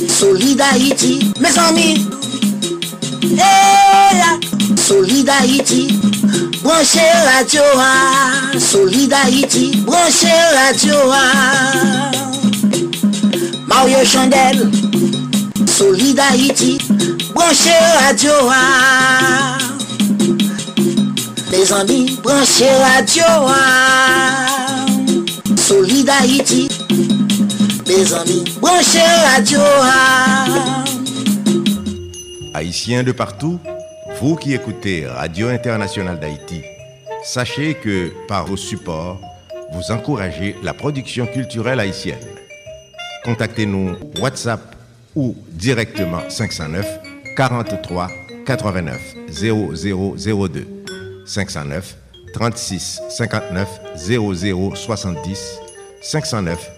Solidarity, mes amis. Eh la Solidarity, branchez la Torah. Solidarity, branchez la Torah. Mario Chandel, Solidarity, branchez la Torah. Mes amis, branchez la Torah. Solidarity, Les amis, branchez radio. Haïtiens de partout, vous qui écoutez Radio Internationale d'Haïti, sachez que par vos supports, vous encouragez la production culturelle haïtienne. Contactez-nous WhatsApp ou directement 509 43 89 0002 509 36 59 00 70 509